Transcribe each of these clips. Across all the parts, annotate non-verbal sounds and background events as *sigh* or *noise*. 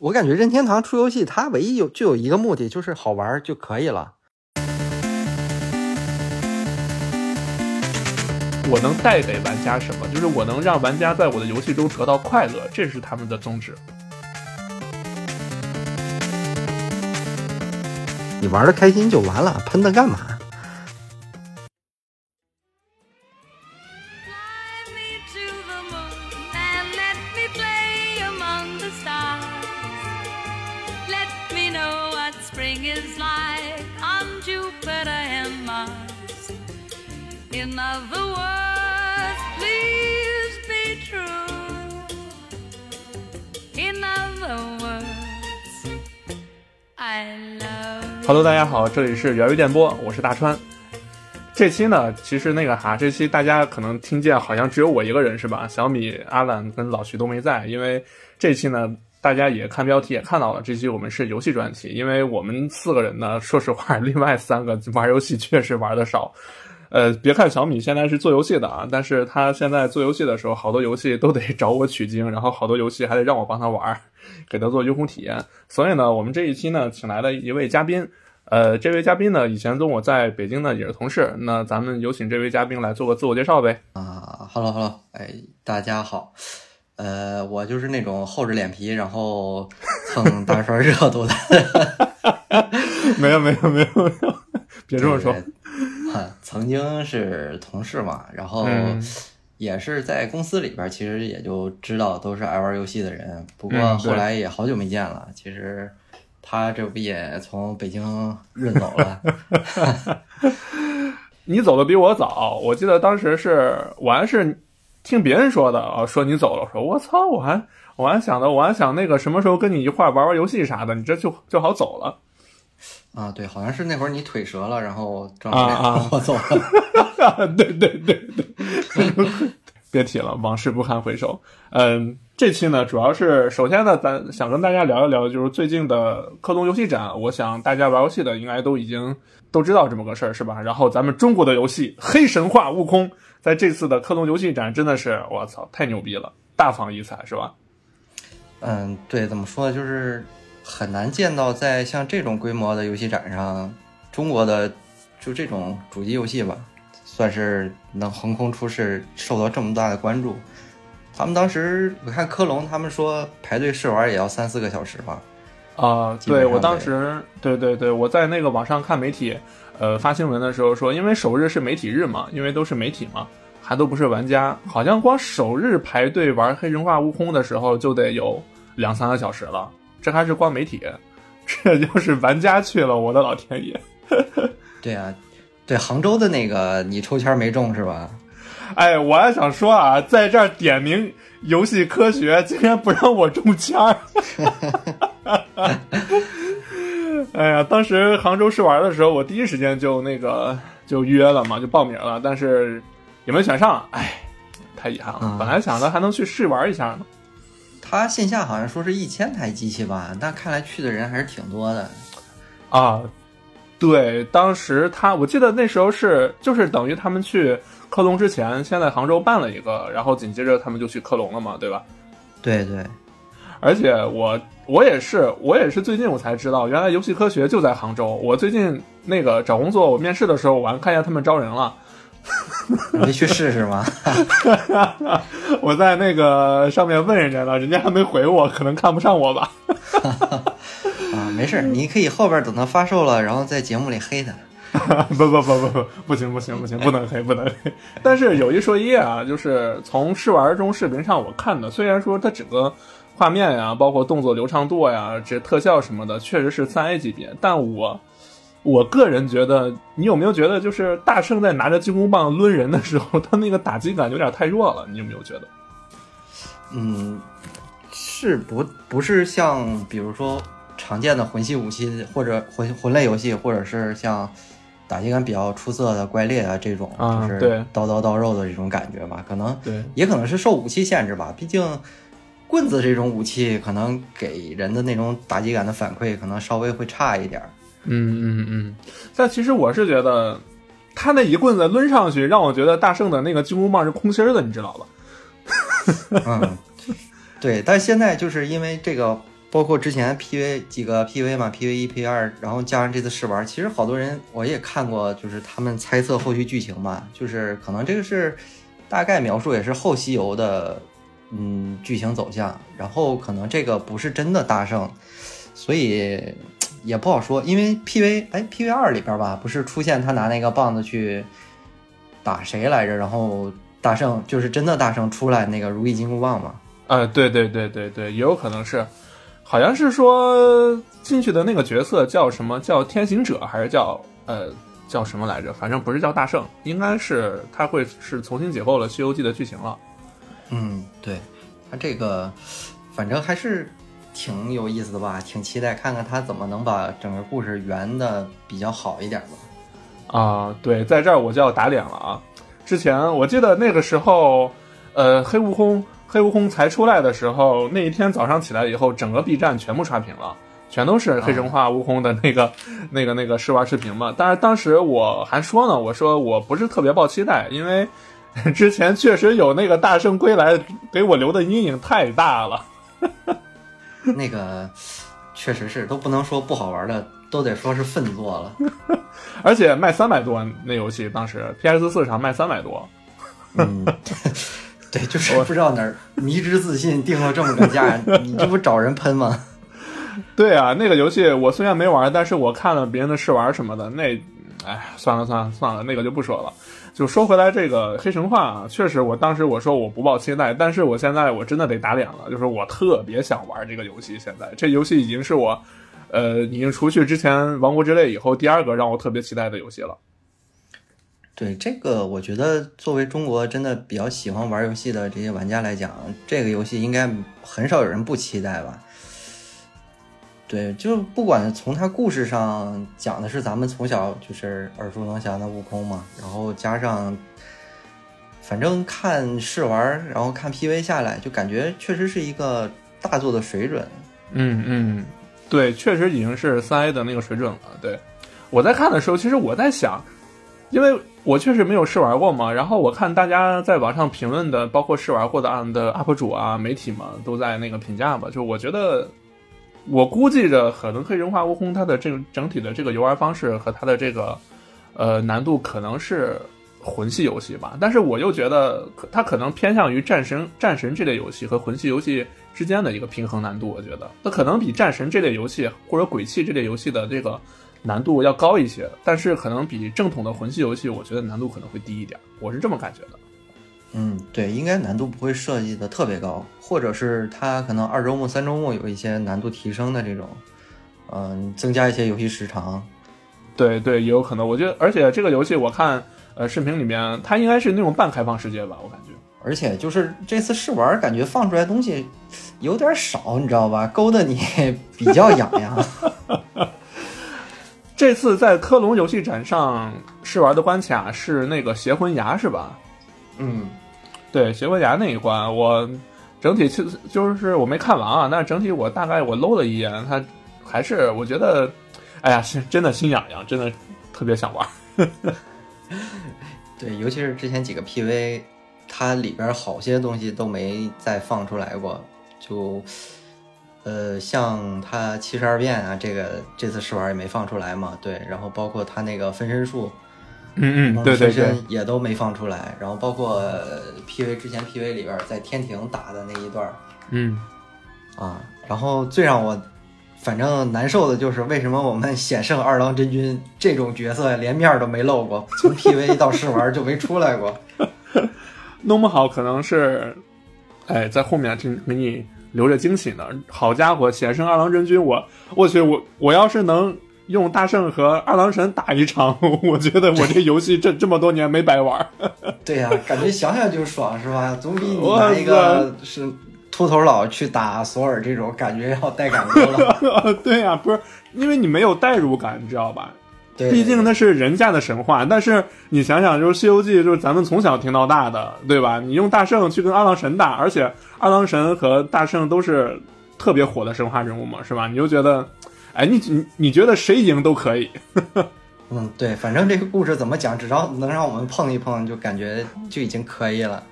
我感觉任天堂出游戏，它唯一有就有一个目的，就是好玩就可以了。我能带给玩家什么？就是我能让玩家在我的游戏中得到快乐，这是他们的宗旨。你玩的开心就完了，喷它干嘛？这里是源于电波，我是大川。这期呢，其实那个哈，这期大家可能听见好像只有我一个人是吧？小米、阿懒跟老徐都没在，因为这期呢，大家也看标题也看到了，这期我们是游戏专题，因为我们四个人呢，说实话，*laughs* 另外三个玩游戏确实玩的少。呃，别看小米现在是做游戏的啊，但是他现在做游戏的时候，好多游戏都得 *laughs* 找我取经，然后好多游戏还得让我帮他玩，给他做用户体验。所以呢，我们这一期呢，请来了一位嘉宾。呃，这位嘉宾呢，以前跟我在北京呢也是同事。那咱们有请这位嘉宾来做个自我介绍呗。啊哈喽哈喽，哎，大家好，呃，我就是那种厚着脸皮，然后蹭大川热度的。*laughs* 没有没有没有没有，别这么说。曾经是同事嘛，然后嗯也是在公司里边儿，其实也就知道都是爱玩游戏的人。不过后来也好久没见了，其实他这不也从北京润走了？*laughs* 你走的比我早，我记得当时是我还是听别人说的啊，说你走了，我说我操，我还我还想的，我还想那个什么时候跟你一块玩玩游戏啥的，你这就就好走了。啊，对，好像是那会儿你腿折了，然后正啊啊我走了。对对对对，*laughs* 别提了，往事不堪回首。嗯，这期呢，主要是首先呢，咱想跟大家聊一聊，就是最近的科隆游戏展。我想大家玩游戏的应该都已经都知道这么个事儿，是吧？然后咱们中国的游戏《黑神话：悟空》在这次的科隆游戏展真的是，我操，太牛逼了，大放异彩，是吧？嗯，对，怎么说呢，就是很难见到在像这种规模的游戏展上，中国的就这种主机游戏吧，算是能横空出世，受到这么大的关注。他们当时我看科隆，他们说排队试玩也要三四个小时吧。啊、对我当时，对对对，我在那个网上看媒体，呃，发新闻的时候说，因为首日是媒体日嘛，因为都是媒体嘛，还都不是玩家，好像光首日排队玩《黑神话：悟空》的时候就得有两三个小时了，这还是光媒体，这就是玩家去了，我的老天爷！*laughs* 对啊，对杭州的那个你抽签没中是吧？哎，我还想说啊，在这儿点名游戏科学，竟然不让我中签儿。*laughs* 哎呀，当时杭州试玩的时候，我第一时间就那个就约了嘛，就报名了，但是也没选上，哎，太遗憾了。啊本来想着还能去试玩一下呢。他线下好像说是一千台机器吧，但看来去的人还是挺多的。啊，对，当时他我记得那时候是就是等于他们去克隆之前，先在杭州办了一个，然后紧接着他们就去克隆了嘛，对吧？对对，而且我我也是我也是最近我才知道，原来游戏科学就在杭州。我最近那个找工作，我面试的时候，我还看见他们招人了。你没去试试吗？*laughs* 我在那个上面问人家了，人家还没回我，可能看不上我吧。*laughs* 啊，没事，你可以后边等它发售了，然后在节目里黑它。*laughs* 不不不不不，不行不行不行，不能黑不能黑。但是有一说一啊，就是从试玩中视频上我看的，虽然说它整个画面呀，包括动作流畅度呀，这特效什么的，确实是三 A 级别，但我我个人觉得，你有没有觉得，就是大圣在拿着金箍棒抡人的时候，*laughs* 他那个打击感有点太弱了？你有没有觉得？嗯，是不不是像比如说常见的魂系武器或者魂魂类游戏，或者是像打击感比较出色的怪猎啊这种，就是刀刀刀肉的这种感觉吧？可能对，也可能是受武器限制吧，毕竟棍子这种武器可能给人的那种打击感的反馈可能稍微会差一点。嗯嗯嗯。但其实我是觉得，他那一棍子抡上去，让我觉得大圣的那个金箍棒是空心儿的，你知道吧？*laughs* 嗯，对，但现在就是因为这个包括之前 PV 几个 PV 嘛，PV 一、PV 二，然后加上这次试玩，其实好多人我也看过，就是他们猜测后续剧情嘛，就是可能这个是大概描述也是后西游的嗯剧情走向，然后可能这个不是真的大圣，所以也不好说，因为 PV 哎 PV 二里边吧，不是出现他拿那个棒子去打谁来着，然后大圣就是真的大圣出来那个如意金箍棒嘛。呃，对对对对对，也有可能是，好像是说进去的那个角色叫什么叫天行者，还是叫呃叫什么来着？反正不是叫大圣，应该是他会是重新解构了《西游记》的剧情了。嗯，对，他这个反正还是挺有意思的吧，挺期待看看他怎么能把整个故事圆的比较好一点吧。啊，对，在这儿我就要打脸了啊！之前我记得那个时候，呃，黑悟空黑悟空才出来的时候，那一天早上起来以后，整个 B 站全部刷屏了，全都是黑神话悟空的那个、*laughs* 那个、那个试玩视频嘛。但是当时我还说呢，我说我不是特别抱期待，因为 *laughs* 之前确实有那个大圣归来给我留的阴影太大了。*laughs* 那个确实是都不能说不好玩的，都得说是粪作了。而且卖三百多，那游戏当时 PS 四上卖三百多。嗯，对，就是不知道哪儿迷之自信定了这么个价，*laughs* 你这不找人喷吗？*laughs* 对啊，那个游戏我虽然没玩，但是我看了别人的试玩什么的，那，哎，算了算了算了，那个就不说了。就说回来，这个黑神话啊，确实，我当时我说我不抱期待，但是我现在我真的得打脸了，就是我特别想玩这个游戏。现在这游戏已经是我，呃，已经除去之前《王国之泪》以后第二个让我特别期待的游戏了。对这个，我觉得作为中国真的比较喜欢玩游戏的这些玩家来讲，这个游戏应该很少有人不期待吧。对，就不管从它故事上讲的是咱们从小就是耳熟能详的悟空嘛，然后加上，反正看试玩，然后看 PV 下来，就感觉确实是一个大作的水准。嗯嗯，对，确实已经是三 A 的那个水准了。对，我在看的时候，其实我在想，因为我确实没有试玩过嘛，然后我看大家在网上评论的，包括试玩过的的 UP 主啊、媒体嘛，都在那个评价吧，就我觉得。我估计着，可能黑神话悟空它的这个整体的这个游玩方式和它的这个，呃，难度可能是魂系游戏吧。但是我又觉得它可能偏向于战神、战神这类游戏和魂系游戏之间的一个平衡难度。我觉得它可能比战神这类游戏或者鬼泣这类游戏的这个难度要高一些，但是可能比正统的魂系游戏，我觉得难度可能会低一点。我是这么感觉的。嗯，对，应该难度不会设计的特别高，或者是它可能二周目、三周目有一些难度提升的这种，嗯，增加一些游戏时长。对对，也有可能。我觉得，而且这个游戏我看，呃，视频里面它应该是那种半开放世界吧，我感觉。而且就是这次试玩，感觉放出来东西有点少，你知道吧？勾的你比较痒痒。*laughs* 这次在科隆游戏展上试玩的关卡是那个邪魂崖，是吧？嗯，对，邪魂崖那一关，我整体其实就是我没看完啊，但是整体我大概我搂了一眼，它还是我觉得，哎呀，是真的心痒痒，真的特别想玩。*laughs* 对，尤其是之前几个 PV，它里边好些东西都没再放出来过，就呃，像他七十二变啊，这个这次试玩也没放出来嘛，对，然后包括他那个分身术。嗯嗯，对对对，也都没放出来。然后包括 PV 之前 PV 里边在天庭打的那一段，嗯，啊，然后最让我反正难受的就是为什么我们险胜二郎真君这种角色连面都没露过，从 PV 到试玩就没出来过。*laughs* 弄不好可能是，哎，在后面给给你留着惊喜呢。好家伙，险胜二郎真君，我我去，我我要是能。用大圣和二郎神打一场，*laughs* 我觉得我这游戏这这么多年没白玩。*laughs* 对呀，感觉想想就爽，是吧？总比你拿一个是秃头佬去打索尔这种感觉要带感多了。*laughs* 对呀，不是因为你没有代入感，你知道吧？对，毕竟那是人家的神话。但是你想想，就是《西游记》，就是咱们从小听到大的，对吧？你用大圣去跟二郎神打，而且二郎神和大圣都是特别火的神话人物嘛，是吧？你就觉得。哎，你你你觉得谁赢都可以。*laughs* 嗯，对，反正这个故事怎么讲，只要能让我们碰一碰，就感觉就已经可以了。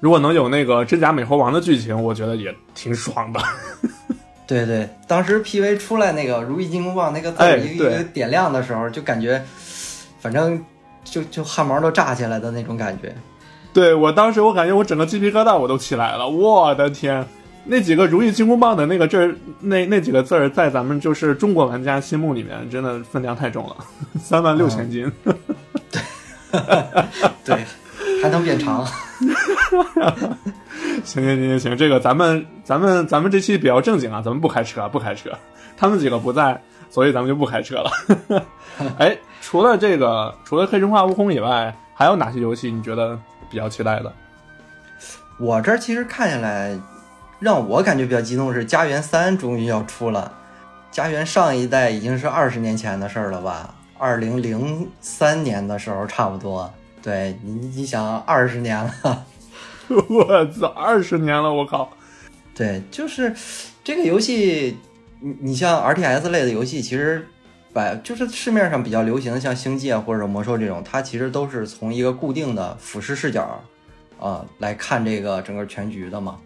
如果能有那个真假美猴王的剧情，我觉得也挺爽的。对对，当时 PV 出来那个如意金箍棒那个字哎儿一个一个点亮的时候，就感觉，反正就就汗毛都炸起来的那种感觉。对我当时我感觉我整个鸡皮疙瘩我都起来了，我的天！那几个如意金箍棒的那个字儿，那那几个字儿，在咱们就是中国玩家心目里面，真的分量太重了，*laughs* 三万六千斤。*laughs* 对，还能变长。*laughs* *laughs* 行行行行行，这个咱们咱们咱们这期比较正经啊，咱们不开车不开车，他们几个不在，所以咱们就不开车了。*laughs* 哎，除了这个，除了黑神话悟空以外，还有哪些游戏你觉得比较期待的？我这其实看下来，让我感觉比较激动是《家园三》终于要出了，《家园》上一代已经是二十年前的事儿了吧？二零零三年的时候差不多。对你，你想二十年了。*laughs* 我操，二十年了，我靠！对，就是这个游戏，你你像 RTS 类的游戏，其实百就是市面上比较流行的，像星际啊或者魔兽这种，它其实都是从一个固定的俯视视角啊、来看这个整个全局的嘛。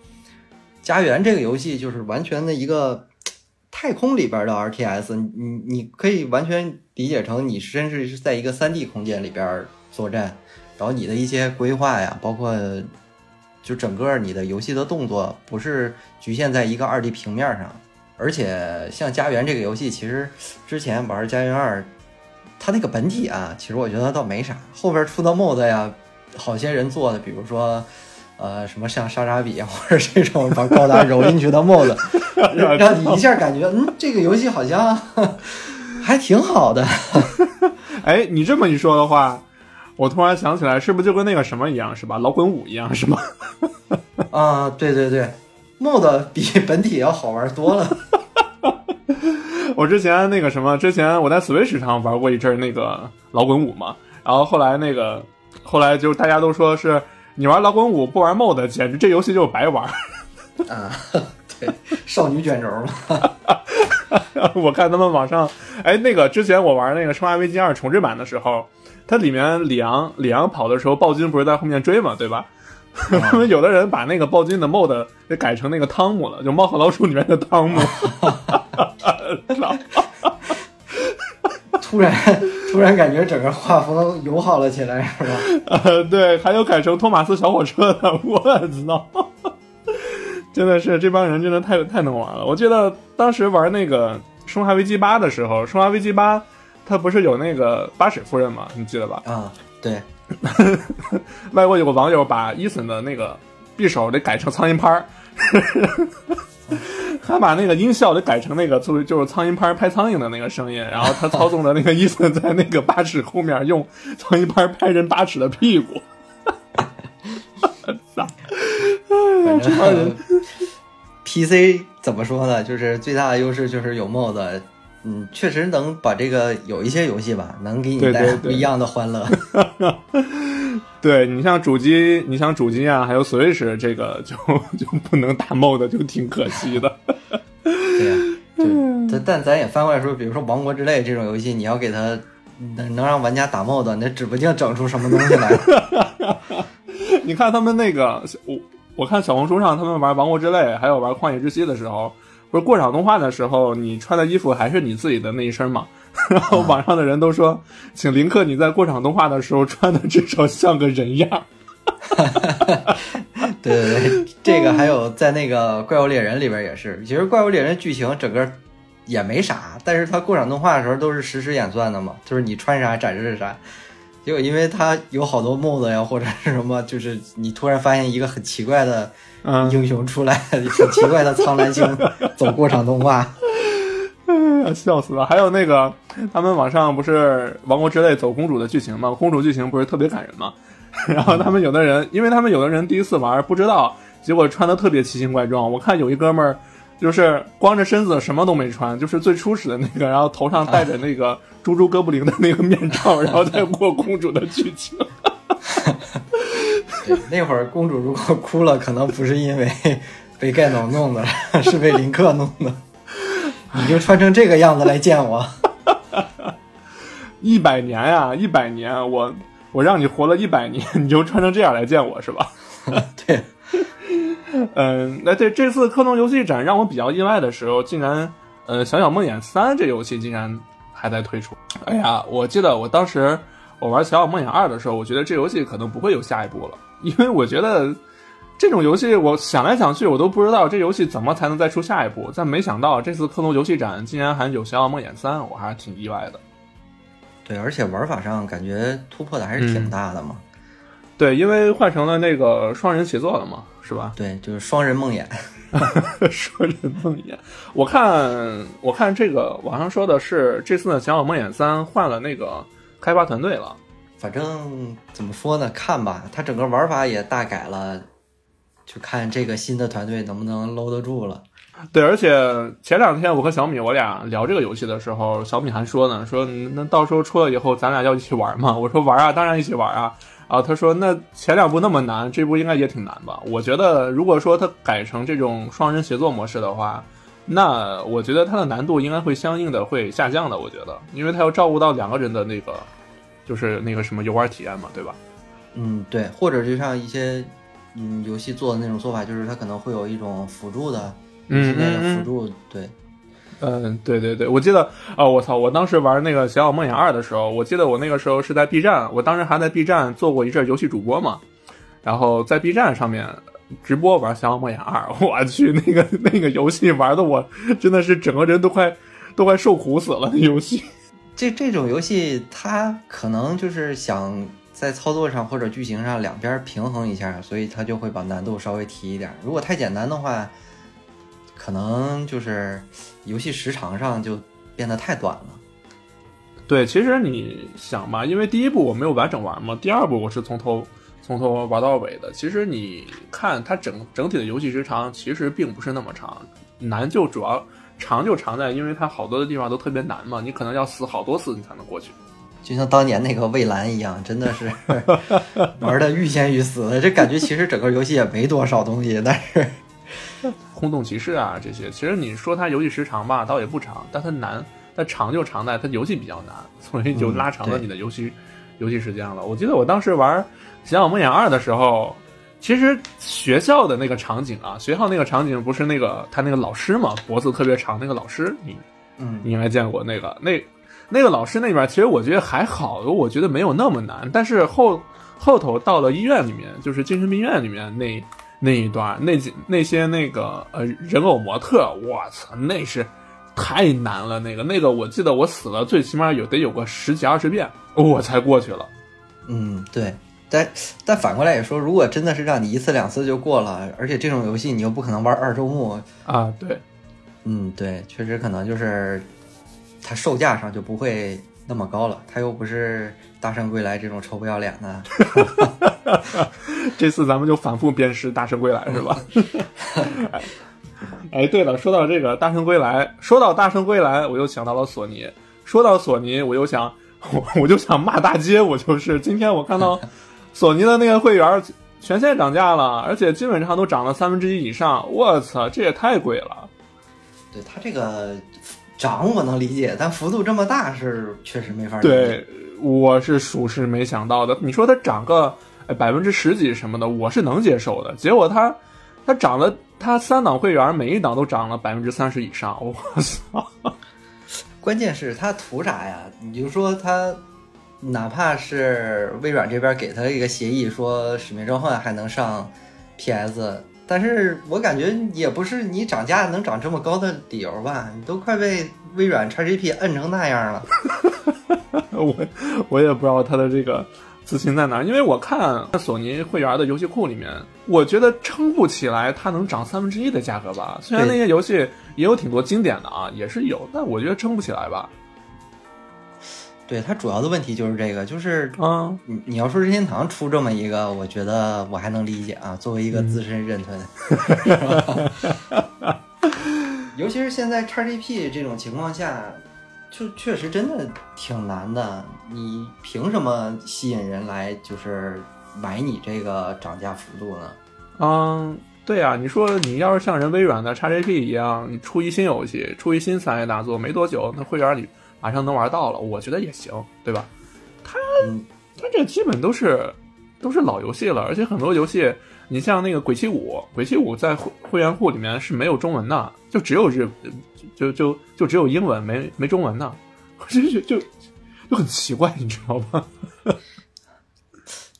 家园这个游戏就是完全的一个太空里边的 RTS，你你可以完全理解成你甚至是在一个 3D 空间里边作战，然后你的一些规划呀，包括就整个你的游戏的动作不是局限在一个二 D 平面上，而且像家园这个游戏，其实之前玩家园二，它那个本体啊，其实我觉得倒没啥，后边出的 mod 呀，好些人做的，比如说。呃，什么像莎莎比或者这种把高达揉进去的 mod，*laughs* 让你一下感觉，嗯，这个游戏好像还挺好的。*laughs* 哎，你这么一说的话，我突然想起来，是不是就跟那个什么一样，是吧？老滚五一样，是吗？*laughs* 啊，对对对，mod 比本体要好玩多了。*laughs* 我之前那个什么，之前我在 Switch 上玩过一阵儿那个老滚五嘛，然后后来那个后来就大家都说是你玩老滚五不玩 mod，简直这游戏就是白玩。啊，*laughs* 对，少女卷轴嘛。我看他们网上，哎，那个之前我玩那个《生化危机二》重置版的时候，它里面里昂里昂跑的时候，暴君不是在后面追嘛，对吧？*laughs* 他们有的人把那个暴君的 mod 给改成那个汤姆了，就《猫和老鼠》里面的汤姆。*laughs* 突然，突然感觉整个画风友好了起来，是吧？呃，*laughs* 对，还有改成托马斯小火车的，我操！真的是这帮人真的太太能玩了。我记得当时玩那个《生化危机八》的时候，《生化危机八》它不是有那个八尺夫人吗？你记得吧？啊，对，*laughs* 外国有个网友把伊森的那个匕首得改成苍蝇拍儿，*laughs* 还把那个音效得改成那个就是就是苍蝇拍拍苍蝇的那个声音，然后他操纵的那个伊森在那个八尺后面用苍蝇拍拍人八尺的屁股。*laughs* 操！反正 PC 怎么说呢？就是最大的优势就是有 mod，嗯，确实能把这个有一些游戏吧，能给你对对对带来不一样的欢乐。*laughs* 对你像主机，你像主机啊，还有 Switch 这个就就不能打 mod，就挺可惜的。对呀、就但但咱也翻过来说，比如说《王国之泪》这种游戏，你要给它能能让玩家打 mod，那指不定整出什么东西来。*laughs* 你看他们那个，我我看小红书上他们玩《王国之泪》，还有玩《旷野之息》的时候，不是过场动画的时候，你穿的衣服还是你自己的那一身嘛？然后网上的人都说，请林克你在过场动画的时候穿的至少像个人样。*laughs* 对对对，这个还有在那个《怪物猎人》里边也是，其实《怪物猎人》剧情整个也没啥，但是他过场动画的时候都是实时演算的嘛，就是你穿啥展示啥。结果因为他有好多 mod 呀，或者是什么，就是你突然发现一个很奇怪的嗯，英雄出来，很奇怪的苍蓝星 *laughs* 走过场动画。哎 *laughs* 呀笑死了！还有那个，他们网上不是《王国之泪》走公主的剧情吗？公主剧情不是特别感人吗？*laughs* 然后他们有的人，因为他们有的人第一次玩不知道，结果穿的特别奇形怪状。我看有一哥们儿就是光着身子，什么都没穿，就是最初始的那个，然后头上戴着那个猪猪哥布林的那个面罩，然后再过公主的剧情。对，*laughs* 那会儿公主如果哭了，可能不是因为 *laughs* 被盖农弄的，*laughs* 是被林克弄的。你就穿成这个样子来见我，一百年呀、一百年，我我让你活了一百年，你就穿成这样来见我是吧？对，嗯，那对这次科隆游戏展让我比较意外的时候，竟然呃《小小梦魇三》这游戏竟然还在推出。哎呀，我记得我当时我玩《小小梦魇二》的时候，我觉得这游戏可能不会有下一步了，因为我觉得这种游戏我想来想去，我都不知道这游戏怎么才能再出下一步。但没想到这次克隆游戏展竟然还有《小小梦魇三》，我还是挺意外的。对，而且玩法上感觉突破的还是挺大的嘛。对，因为换成了那个双人协作了嘛，是吧？对，就是双人梦魇。*laughs* 双人梦魇，我看我看这个网上说的是这次的《小小梦魇三》换了那个开发团队了。反正怎么说呢，看吧，它整个玩法也大改了，就看这个新的团队能不能搂得住了。对，而且前两天我和小米我俩聊这个游戏的时候，小米还说呢，说那到时候出了以后咱俩要一起玩嘛？我说玩啊，当然一起玩啊。啊，他说那前两部那么难，这部应该也挺难吧？我觉得如果说它改成这种双人协作模式的话，那我觉得它的难度应该会相应的会下降的。我觉得，因为它要照顾到两个人的那个，就是那个什么游玩体验嘛，对吧？嗯，对，或者就像一些嗯游戏做的那种做法，就是它可能会有一种辅助的，嗯那个辅助，对。嗯，对对对，我记得啊，我操，我当时玩那个《小小梦魇二》的时候，我记得我那个时候是在 B 站，我当时还在 B 站做过一阵游戏主播嘛，然后在 B 站上面直播玩《小小梦魇二》，我去，那个那个游戏玩的我真的是整个人都快都快受苦死了。那游戏，这这种游戏，它可能就是想在操作上或者剧情上两边平衡一下，所以它就会把难度稍微提一点。如果太简单的话，可能就是游戏时长上就变得太短了。对，其实你想吧，因为第一部我没有完整玩嘛，第二部我是从头从头玩到尾的。其实你看它整整体的游戏时长其实并不是那么长，难就主要长就长在因为它好多的地方都特别难嘛，你可能要死好多次你才能过去。就像当年那个蔚蓝一样，真的是 *laughs* 玩的欲仙欲死。这感觉其实整个游戏也没多少东西，但是空洞骑士啊这些，其实你说它游戏时长吧，倒也不长，但它难，它长就长在它游戏比较难，所以就拉长了你的游戏、游戏时间了。我记得我当时玩《小小梦魇二》的时候，其实学校的那个场景啊，学校那个场景不是那个他那个老师嘛，脖子特别长那个老师，你嗯你应该见过那个那那个老师那边，其实我觉得还好，我觉得没有那么难。但是后后头到了医院里面，就是精神病院里面那那一段，那几那些那个呃人偶模特，我操，那是太难了。那个那个，我记得我死了，最起码有得有个十几二十遍，我才过去了。嗯对。但但反过来也说，如果真的是让你一次两次就过了，而且这种游戏你又不可能玩二周目，啊，对，嗯，对，确实可能就是它售价上就不会那么高了。它又不是《大圣归来》这种臭不要脸的。*laughs* 这次咱们就反复鞭尸《大圣归来》是吧？*laughs* 哎，对了，说到这个《大圣归来》，说到《大圣归来》，我又想到了索尼。说到索尼，我又想，我 *laughs* 我就想骂大街。我就是今天我看到索尼的那个会员全线涨价了，而且基本上都涨了三分之一以上。我操，这也太贵了。对它这个涨我能理解，但幅度这么大是确实没法理解。对，我是属实没想到的。你说它涨个百分之十几什么的，我是能接受的。结果它它涨了，它三档会员每一档都涨了百分之三十以上。我操！*laughs* 关键是它图啥呀？你就说它，哪怕是微软这边给他一个协议，说《使命召唤》还能上 PS，但是我感觉也不是你涨价能涨这么高的理由吧？你都快被微软 XGP 摁成那样了。我 *laughs* 我也不知道他的这个自信在哪，因为我看索尼会员的游戏库里面，我觉得撑不起来它能涨三分之一的价格吧。虽然那些游戏也有挺多经典的啊，也是有，但我觉得撑不起来吧。对它主要的问题就是这个，就是嗯，你你要说任天堂出这么一个，我觉得我还能理解啊，作为一个资深任吞，是吧 *laughs* 尤其是现在 XGP 这种情况下，就确实真的挺难的。你凭什么吸引人来就是买你这个涨价幅度呢？嗯，对呀、你说你要是像人微软的 XGP 一样，你出一新游戏，出一新三 A 大作，没多久，那会员里马上能玩到了，我觉得也行，对吧？它，它这基本都是都是老游戏了，而且很多游戏你像那个《鬼泣五》，《鬼泣五》在会会员库里面是没有中文的，就只有日，就就就只有英文，没没中文的，*laughs* 就就就就很奇怪，你知道吗？*laughs*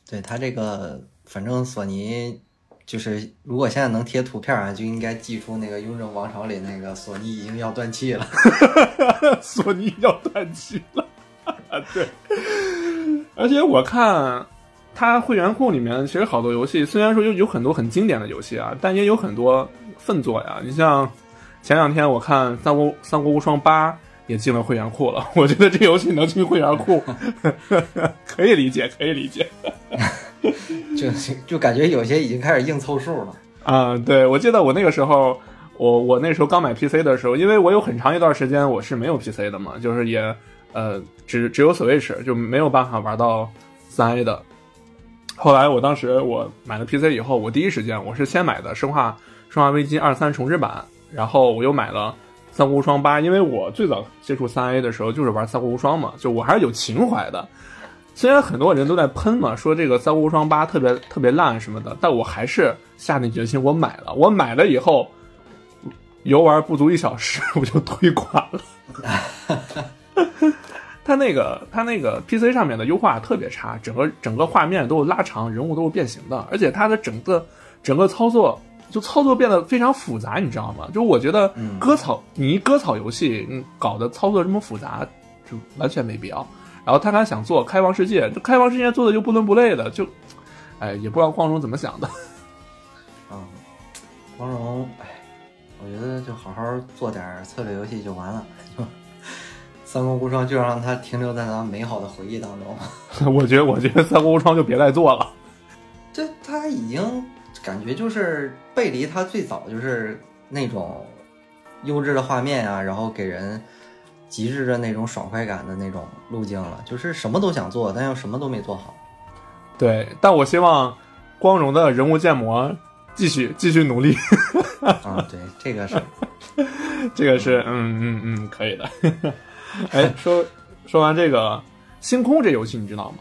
对他这个，反正索尼就是，如果现在能贴图片啊，就应该寄出那个《雍正王朝》里那个索尼已经要断气了。*laughs* 索尼要断气了，对。而且我看它会员库里面，其实好多游戏，虽然说有有很多很经典的游戏啊，但也有很多粪作呀。你像前两天我看《三国三国无双八》也进了会员库了，我觉得这游戏能进会员库，*laughs* 可以理解，可以理解。*laughs* 就就感觉有些已经开始硬凑数了。*laughs* 啊、对，我记得我那个时候，我我那时候刚买 PC 的时候，因为我有很长一段时间我是没有 PC 的嘛，就是也呃只只有 Switch，就没有办法玩到三 A 的。后来我当时我买了 PC 以后，我第一时间我是先买的《生化生化危机二三重置版》，然后我又买了《三国无双八》，因为我最早接触三 A 的时候就是玩《三国无双》嘛，就我还是有情怀的。虽然很多人都在喷嘛，说这个《三国无双八》特别特别烂什么的，但我还是下定决心，我买了。我买了以后，游玩不足一小时，*laughs* 我就退款了。*laughs* 它那个它那个 PC 上面的优化特别差，整个整个画面都是拉长，人物都是变形的，而且它的整个整个操作就操作变得非常复杂，你知道吗？就我觉得割草，你一割草游戏，嗯，搞得操作这么复杂，就完全没必要。然后他还想做开放世界，这开放世界做的又不伦不类的，就，哎，也不知道光荣怎么想的。*laughs* 嗯，光荣，哎，我觉得就好好做点策略游戏就完了。就 *laughs* 三国无双就让它停留在咱们美好的回忆当中。*laughs* 我觉得，我觉得三国无双就别再做了。这他已经感觉就是背离他最早就是那种优质的画面啊，然后给人极致的那种爽快感的那种路径了，就是什么都想做，但又什么都没做好。对，但我希望光荣的人物建模继续继续努力。啊，对，这个是，*laughs* 这个是，嗯嗯嗯，可以的。哎，说说完这个星空这游戏，你知道吗？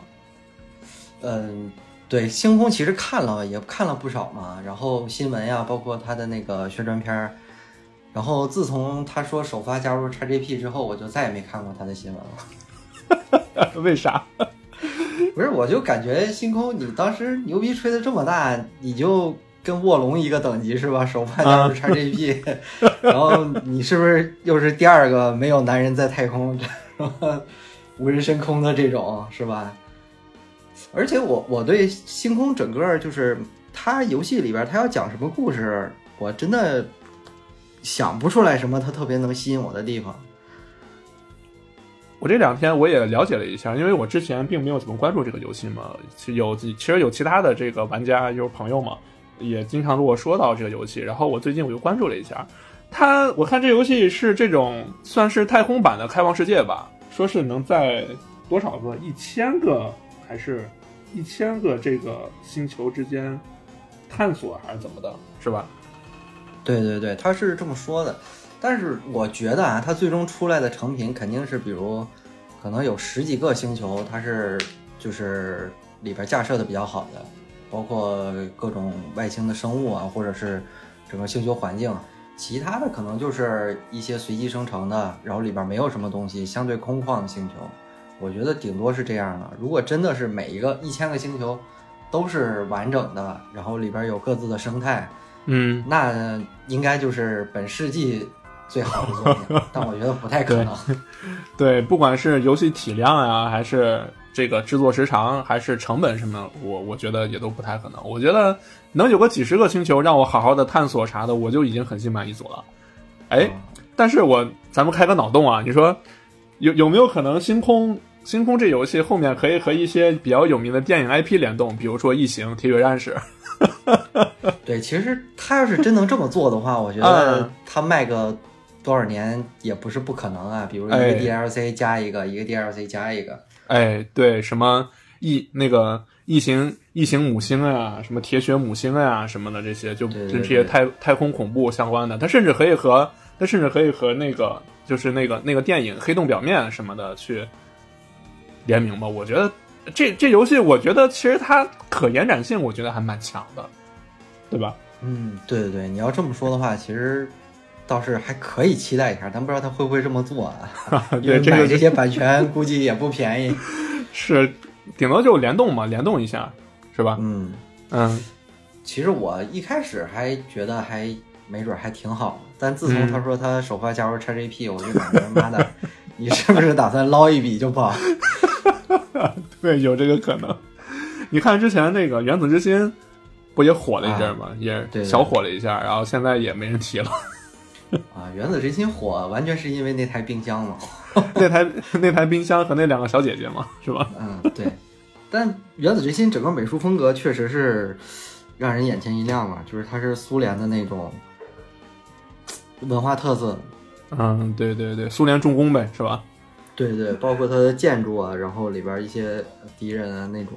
嗯，对，星空其实看了也看了不少嘛，然后新闻呀，包括它的那个宣传片儿，然后自从他说首发加入 XGP 之后，我就再也没看过他的新闻了。*laughs* 为啥？不是，我就感觉星空，你当时牛逼吹的这么大，你就跟卧龙一个等级是吧？首发加入 XGP，、*laughs* 然后你是不是又是第二个没有男人在太空，*laughs* 无人升空的这种是吧？而且我我对星空整个就是他游戏里边他要讲什么故事，我真的想不出来什么它特别能吸引我的地方。我这两天我也了解了一下，因为我之前并没有怎么关注这个游戏嘛，有其实有其他的这个玩家就是朋友嘛，也经常跟我说到这个游戏，然后我最近我就关注了一下，它我看这游戏是这种算是太空版的开放世界吧，说是能在多少个一千个还是一千个这个星球之间探索还是怎么的，是吧？对对对，他是这么说的，但是我觉得啊，它最终出来的成品肯定是，比如可能有十几个星球，它是就是里边架设的比较好的，包括各种外星的生物啊，或者是整个星球环境。其他的可能就是一些随机生成的，然后里边没有什么东西，相对空旷的星球。我觉得顶多是这样的。如果真的是每一个一千个星球都是完整的，然后里边有各自的生态，嗯，那应该就是本世纪最好的作品，但我觉得不太可能。对，不管是游戏体量啊，还是这个制作时长，还是成本什么，我我觉得也都不太可能。我觉得能有个几十个星球让我好好的探索啥的，我就已经很心满意足了。哎，但是我咱们开个脑洞啊，你说有有没有可能星空星空这游戏后面可以和一些比较有名的电影 IP 联动，比如说《异形》《铁血战士》？*laughs* *laughs* 对，其实他要是真能这么做的话，我觉得他卖个多少年也不是不可能啊。比如一个哎 DLC 加一个，一个 DLC 加一个。哎，对，什么异那个异形异形母星啊，什么铁血母星啊什么的这些，就这些太太空恐怖相关的，它甚至可以和它甚至可以和那个就是那个那个电影《黑洞表面》什么的去联名吧。我觉得这这游戏，我觉得其实它可延展性，我觉得还蛮强的。对吧？嗯，对对对，你要这么说的话，其实倒是还可以期待一下，但不知道他会不会这么做啊？*laughs* 因为买这些版权估计也不便宜。*laughs* 是顶多就联动嘛，联动一下，是吧？嗯，嗯，其实我一开始还觉得还没准还挺好，但自从嗯他说他首发加入 XGP，、我就感觉妈的，*laughs* 你是不是打算捞一笔就跑？*laughs* 对，有这个可能。你看之前那个原子之心不也火了一阵吗？也小火了一下，然后现在也没人提了。啊，原子之心火完全是因为那台冰箱嘛。*laughs* 那台那台冰箱和那两个小姐姐嘛，是吧？*laughs* 嗯，对。但原子之心整个美术风格确实是让人眼前一亮嘛，就是它是苏联的那种文化特色。嗯，对对对，苏联重工呗，是吧？对对，包括它的建筑啊，然后里边一些敌人啊那种。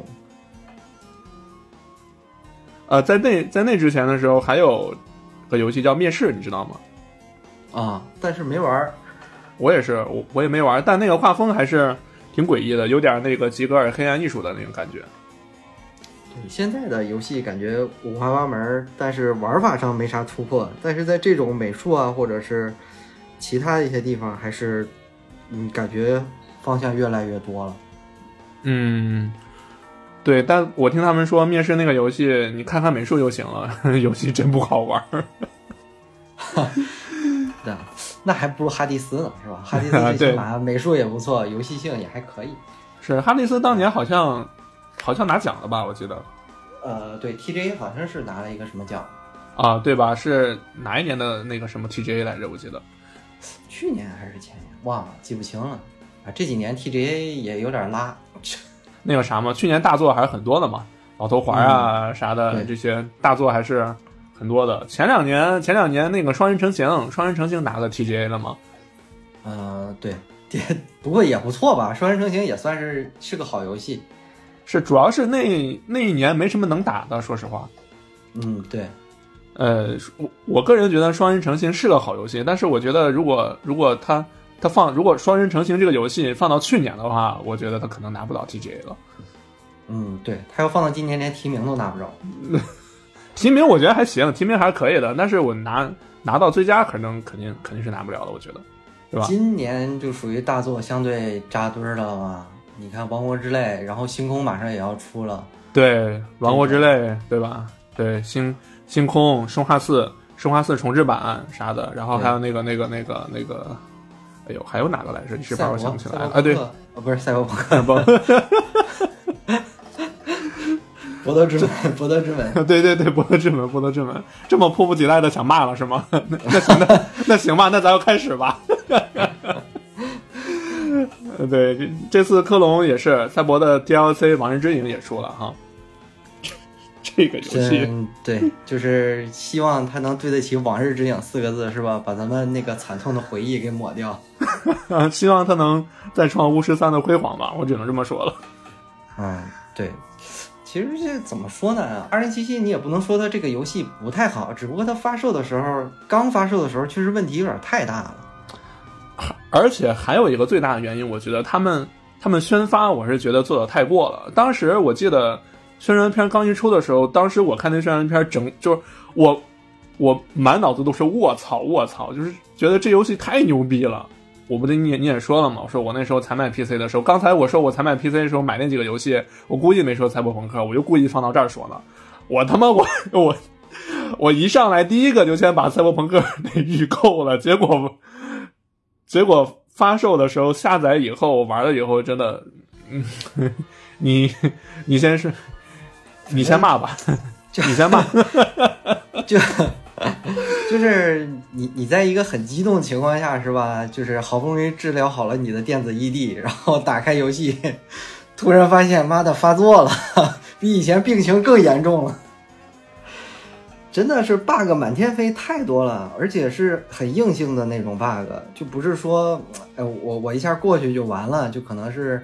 呃，在那在那之前的时候，还有个游戏叫《灭世》，你知道吗？啊，但是没玩儿。我也是，我我也没玩，但那个画风还是挺诡异的，有点那个吉格尔黑暗艺术的那种感觉。对，现在的游戏感觉五花八门，但是玩法上没啥突破。但是在这种美术啊，或者是其他一些地方，还是嗯，感觉方向越来越多了。嗯，对，但我听他们说，面试那个游戏，你看看美术就行了，*laughs* 游戏真不好玩哈。*laughs* 对，那还不如哈迪斯呢，是吧？哈迪斯 *laughs* 最对起码美术也不错，游戏性也还可以。是哈迪斯当年好像好像拿奖了吧？我记得呃，对，TJ 好像是拿了一个什么奖，啊，对吧？是哪一年的那个什么 TGA 来着？我记得去年还是前年，忘了，记不清了。啊，这几年 TGA 也有点拉。*laughs* 那个啥嘛，去年大作还是很多的嘛，老头环啊、啥的这些大作还是很多的。前两年前两年那个双人成行，双人成行拿了 TGA 了吗？呃，对，不过也不错吧，双人成行也算是是个好游戏。是，主要是那那一年没什么能打的，说实话。嗯，对，呃，我我个人觉得双人成行是个好游戏，但是我觉得如果如果它它放如果双人成行这个游戏放到去年的话，我觉得他可能拿不到 TGA 了。嗯，对，他要放到今年，连提名都拿不着。*laughs* 提名我觉得还行，提名还是可以的，但是我拿拿到最佳可能肯定肯定是拿不了的，我觉得，对吧？今年就属于大作相对扎堆儿了嘛。你看《王国之泪》，然后《星空》马上也要出了。对，《王国之泪》对吧？对，星星空、生化四、生化四重置版啥的，然后还有那个那个那个那个，哎呦，还有哪个来着？一时半会儿想不起来啊！对，哦，不是赛博朋克，不，*laughs* 博德之门，博德之门。对对对，博德之门，博德之门，这么迫不及待的想骂了是吗？*laughs* 那那行，那那行吧，那咱就开始吧。呃 *laughs* 对，这这次科隆也是赛博的 DLC《往日之影》也出了哈。*laughs* 这个游戏，真对，就是希望他能对得起“往日之影”四个字，是吧？把咱们那个惨痛的回忆给抹掉。啊，*laughs* 希望他能再创巫师三的辉煌吧，我只能这么说了。嗯，对。其实这怎么说呢？二零七七你也不能说它这个游戏不太好，只不过它发售的时候，刚发售的时候，确实问题有点太大了。而且还有一个最大的原因，我觉得他们他们宣发，我是觉得做的太过了。当时我记得宣传片刚一出的时候，当时我看那宣传片整就是我我满脑子都是卧槽卧操，就是觉得这游戏太牛逼了。我不对，你也你也说了嘛，我说我那时候才买 PC 的时候，刚才我说我才买 PC 的时候买那几个游戏，我故意没说赛博朋克，我就故意放到这儿说呢。我他妈我我 *laughs* 我一上来第一个就先把赛博朋克给预购了，结果结果发售的时候下载以后玩了以后，真的，嗯，*laughs* 你你先是，*laughs* 你先骂吧，你先骂，*laughs* 就就是你你在一个很激动的情况下是吧？就是好不容易治疗好了你的电子异地，然后打开游戏，突然发现妈的发作了，比以前病情更严重了。真的是 bug 满天飞，太多了，而且是很硬性的那种 bug，就不是说，哎，我我一下过去就完了，就可能是，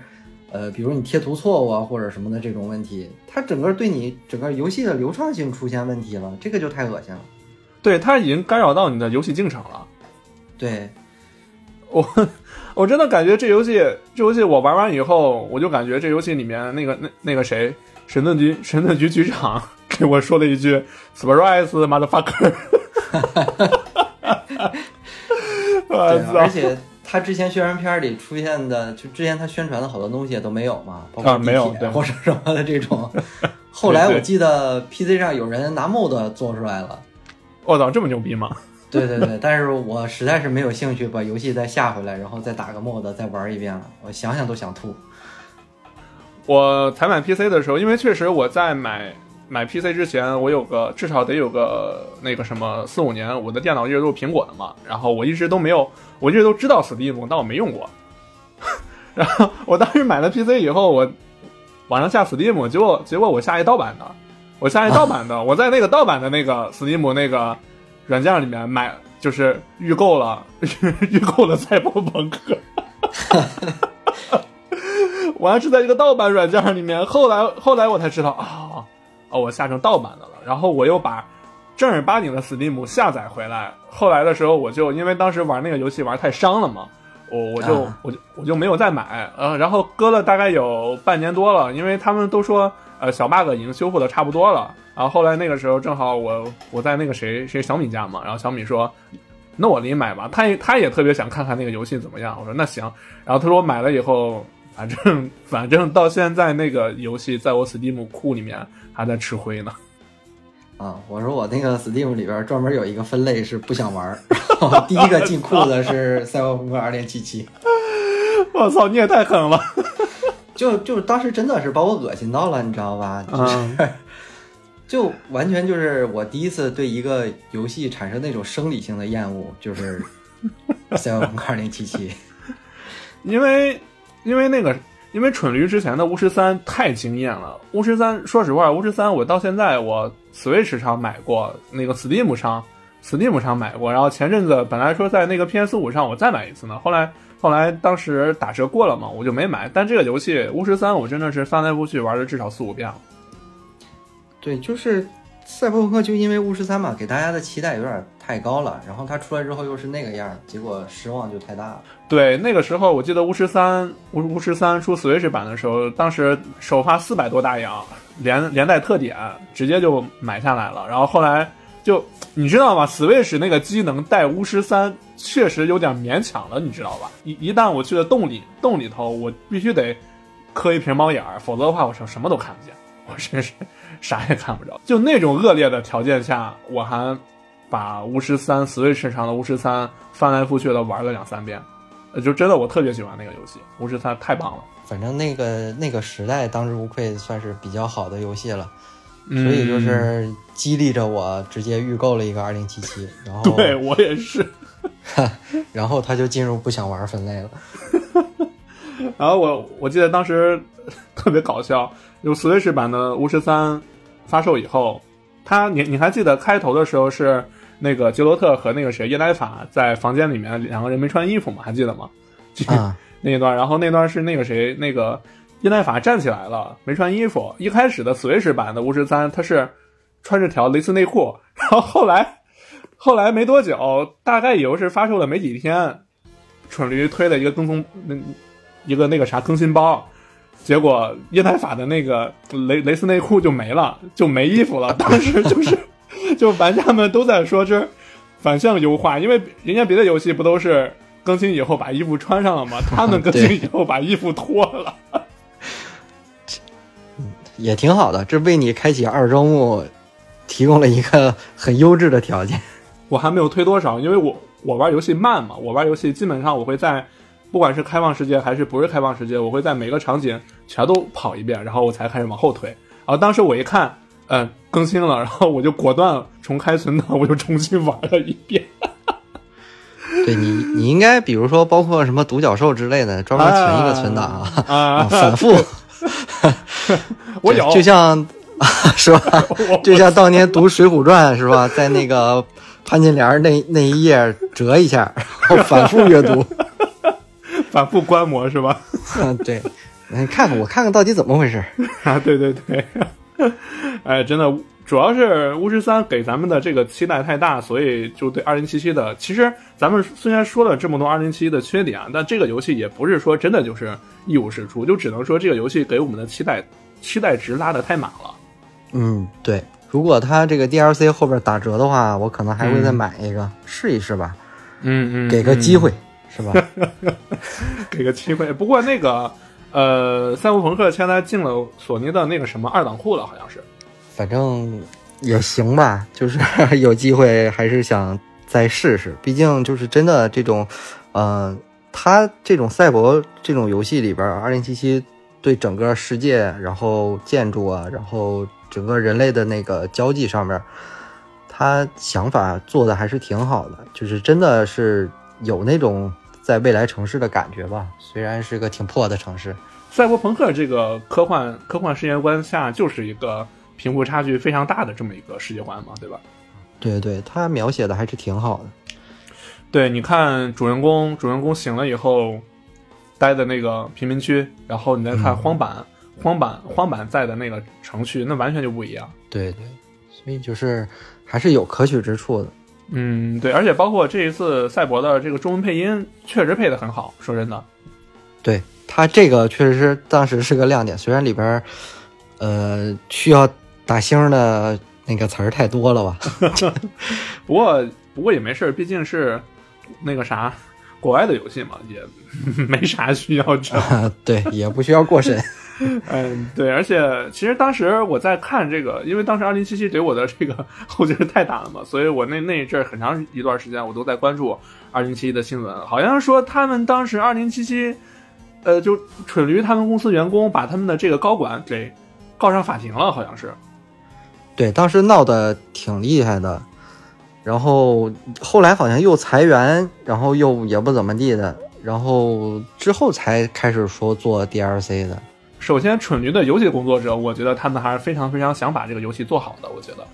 呃，比如你贴图错误啊或者什么的这种问题，它整个对你整个游戏的流畅性出现问题了，这个就太恶心了。对，它已经干扰到你的游戏进程了。对，我我真的感觉这游戏这游戏我玩完以后，我就感觉这游戏里面那个那那个谁神盾局神盾局局长给我说了一句 “surprise motherfucker”，*laughs* *laughs* 我对啊，操而！且他之前宣传片里出现的，就之前他宣传的好多东西都没有嘛，包括啊没有对或者什么的这种。*laughs* 后来我记得 PC 上有人拿 mod 做出来了，我操，这么牛逼吗？对对对，*laughs* 但是我实在是没有兴趣把游戏再下回来，然后再打个 mod 再玩一遍了，我想想都想吐。我才买 PC 的时候，因为确实我在买买 PC 之前，我有个至少得有个那个什么四五年，我的电脑一直都是苹果的嘛，然后我一直都没有，我一直都知道 Steam，但我没用过。*laughs* 然后我当时买了 PC 以后，我网上下 Steam，结果结果我下一盗版的，我下一盗版的，我在那个盗版的那个 Steam 那个软件里面买，就是预购了 *laughs* 预购了赛博朋克。*laughs* 我还是在一个盗版软件里面，后来后来我才知道啊，哦，我下成盗版的了。然后我又把正儿八经的 Steam 下载回来。后来的时候，我就因为当时玩那个游戏玩太伤了嘛，我我就、啊我就我就没有再买。呃，然后搁了大概有半年多了，因为他们都说呃小 bug 已经修复的差不多了。然后后来那个时候正好我我在那个谁谁小米家嘛，然后小米说。那我给你买吧，他也他也特别想看看那个游戏怎么样。我说那行，然后他说我买了以后，反正反正到现在那个游戏在我 Steam 库里面还在吃灰呢。啊，我说我那个 Steam 里边专门有一个分类是不想玩儿，然后第一个进库的是 *laughs*《赛博朋克2077》，我操，你也太狠了！就就当时真的是把我恶心到了，你知道吧？就是、嗯 *laughs* 就完全就是我第一次对一个游戏产生那种生理性的厌恶，就是《赛博朋克2077》。*laughs* 因为因为那个因为蠢驴之前的巫师三太惊艳了。巫师三，说实话，巫师三我到现在我 Switch 上买过，那个 Steam 上 Steam 上买过，然后前阵子本来说在那个 PS 五上我再买一次呢，后来后来当时打折过了嘛，我就没买。但这个游戏巫师三我真的是翻来覆去玩了至少四五遍了。对，就是赛博朋克，就因为巫师三嘛，给大家的期待有点太高了，然后它出来之后又是那个样，结果失望就太大了。对，那个时候我记得巫师三巫巫师三出 Switch 版的时候，当时首发四百多大洋，连连带特点，直接就买下来了。然后后来就你知道吗？Switch 那个机能带巫师三确实有点勉强了，你知道吧？一一旦我去了洞里洞里头，我必须得磕一瓶猫眼儿，否则的话我什什么都看不见，我真是啥也看不着。就那种恶劣的条件下，我还把巫师三 Switch 上的巫师三翻来覆去的玩了两三遍。呃，就真的我特别喜欢那个游戏，巫师三太棒了。反正那个那个时代当之无愧算是比较好的游戏了，嗯所以就是激励着我直接预购了一个二零七七然后对我也是。*laughs* 然后他就进入不想玩分类了。*laughs* 然后我我记得当时特别搞笑，有 Switch 版的巫师三发售以后，他你你还记得开头的时候是那个杰罗特和那个谁耶莱法在房间里面两个人没穿衣服吗？还记得吗？*laughs* 啊，那一段，然后那段是那个谁，那个叶奈法站起来了，没穿衣服。一开始的 Switch 版的巫师三，他是穿着条蕾丝内裤，然后后来后来没多久，大概也就是发售了没几天，蠢驴推了一个更新那一个那个啥更新包，结果耶奈法的那个蕾蕾丝内裤就没了，就没衣服了。当时就是 *laughs* 就玩家们都在说这反向优化，因为人家别的游戏不都是。更新以后把衣服穿上了吗？*laughs* 他们更新以后把衣服脱了，*laughs* 也挺好的，这为你开启二周目提供了一个很优质的条件。我还没有推多少，因为我我玩游戏慢嘛，我玩游戏基本上我会在不管是开放世界还是不是开放世界，我会在每个场景全都跑一遍，然后我才开始往后推。然后当时我一看，嗯，更新了，然后我就果断重开存档，我就重新玩了一遍。*laughs* 对你，你应该比如说包括什么独角兽之类的，专门存一个存档啊，啊，反复。*laughs* 我有，就像 *laughs* 是吧？就像当年读《水浒传》是吧，在那个潘金莲那那一页折一下，然后反复阅读。反复观摩是吧？*laughs* 对，你看看我看看到底怎么回事。*laughs* 啊，对对对，*laughs* 哎，真的。主要是巫师三给咱们的这个期待太大，所以就对二零七七的，其实咱们虽然说了这么多二零七七的缺点啊，但这个游戏也不是说真的就是一无是处，就只能说这个游戏给我们的期待期待值拉的太满了。嗯，对。如果它这个 DLC 后边打折的话，我可能还会再买一个、试一试吧，嗯嗯给个机会，是吧？*laughs* 给个机会。不过那个呃，赛博朋克现在进了索尼的那个什么二档库了，好像是。反正也行吧，*laughs* 就是有机会还是想再试试。毕竟就是真的这种，呃，它这种赛博这种游戏里边，二零七七对整个世界，然后建筑啊，然后整个人类的那个交际上面，他想法做的还是挺好的，就是真的是有那种在未来城市的感觉吧。虽然是个挺破的城市，赛博朋克这个科幻科幻世界观下，就是一个贫富差距非常大的这么一个世界观嘛，对吧？对对，他描写的还是挺好的。对，你看主人公，主人公醒了以后待的那个贫民区，然后你再看荒坂，荒坂荒坂在的那个城区，那完全就不一样。对对，所以就是还是有可取之处的。嗯，对，而且包括这一次赛博的这个中文配音，确实配的很好。说真的，对他这个确实是当时是个亮点，虽然里边儿呃需要打星的那个词儿太多了吧。*laughs* *laughs* 不过不过也没事，毕竟是那个啥国外的游戏嘛，也 *laughs* 没啥需要整。啊，对，也不需要过审。*laughs* 嗯，对，而且其实当时我在看这个，因为当时二零七七给我的这个后劲太大了嘛，所以我那那一阵很长一段时间我都在关注二零七七的新闻，好像说他们当时二零七七，呃，就蠢驴他们公司员工把他们的这个高管给告上法庭了，好像是。对，当时闹得挺厉害的，然后后来好像又裁员，然后又也不怎么地的，然后之后才开始说做 DLC 的。首先，蠢驴的游戏工作者，我觉得他们还是非常非常想把这个游戏做好的。我觉得，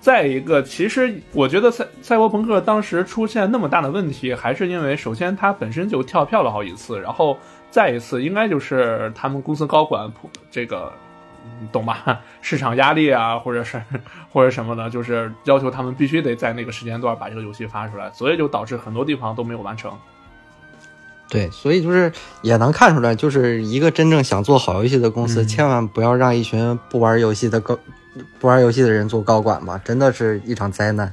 再一个，其实我觉得赛赛博朋克当时出现那么大的问题，还是因为首先它本身就跳票了好几次，然后再一次应该就是他们公司高管这个，懂吧？市场压力啊，或者是 *laughs* 或者什么的，就是要求他们必须得在那个时间段把这个游戏发出来，所以就导致很多地方都没有完成。对，所以就是也能看出来，就是一个真正想做好游戏的公司，嗯千万不要让一群不玩游戏的高不玩游戏的人做高管吧，真的是一场灾难。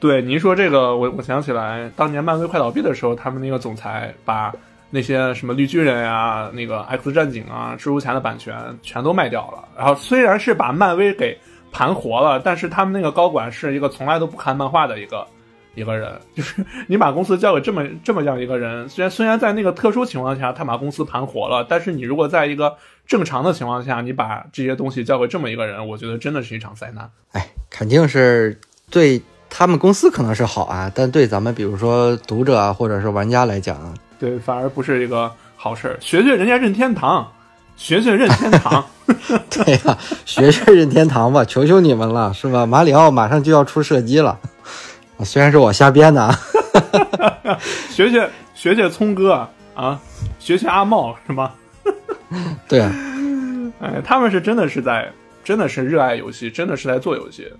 对，您说这个，我我想起来，当年漫威快倒闭的时候，他们那个总裁把那些什么绿巨人啊、那个 X 战警啊、蜘蛛侠的版权全都卖掉了。然后虽然是把漫威给盘活了，但是他们那个高管是一个从来都不看漫画的一个一个人，就是你把公司交给这么这么样一个人，虽然虽然在那个特殊情况下他把公司盘活了，但是你如果在一个正常的情况下，你把这些东西交给这么一个人，我觉得真的是一场灾难。哎，肯定是对他们公司可能是好啊，但对咱们比如说读者啊，或者是玩家来讲，对，反而不是一个好事儿。学学人家任天堂，学学任天堂。*laughs* *laughs* 对呀、学学任天堂吧，求求你们了，是吧？马里奥马上就要出射击了，虽然是我瞎编的啊，*laughs* 学学学学聪哥啊，学学阿茂是吗？*laughs* 对啊，哎，他们是真的是在，真的是热爱游戏，真的是在做游戏。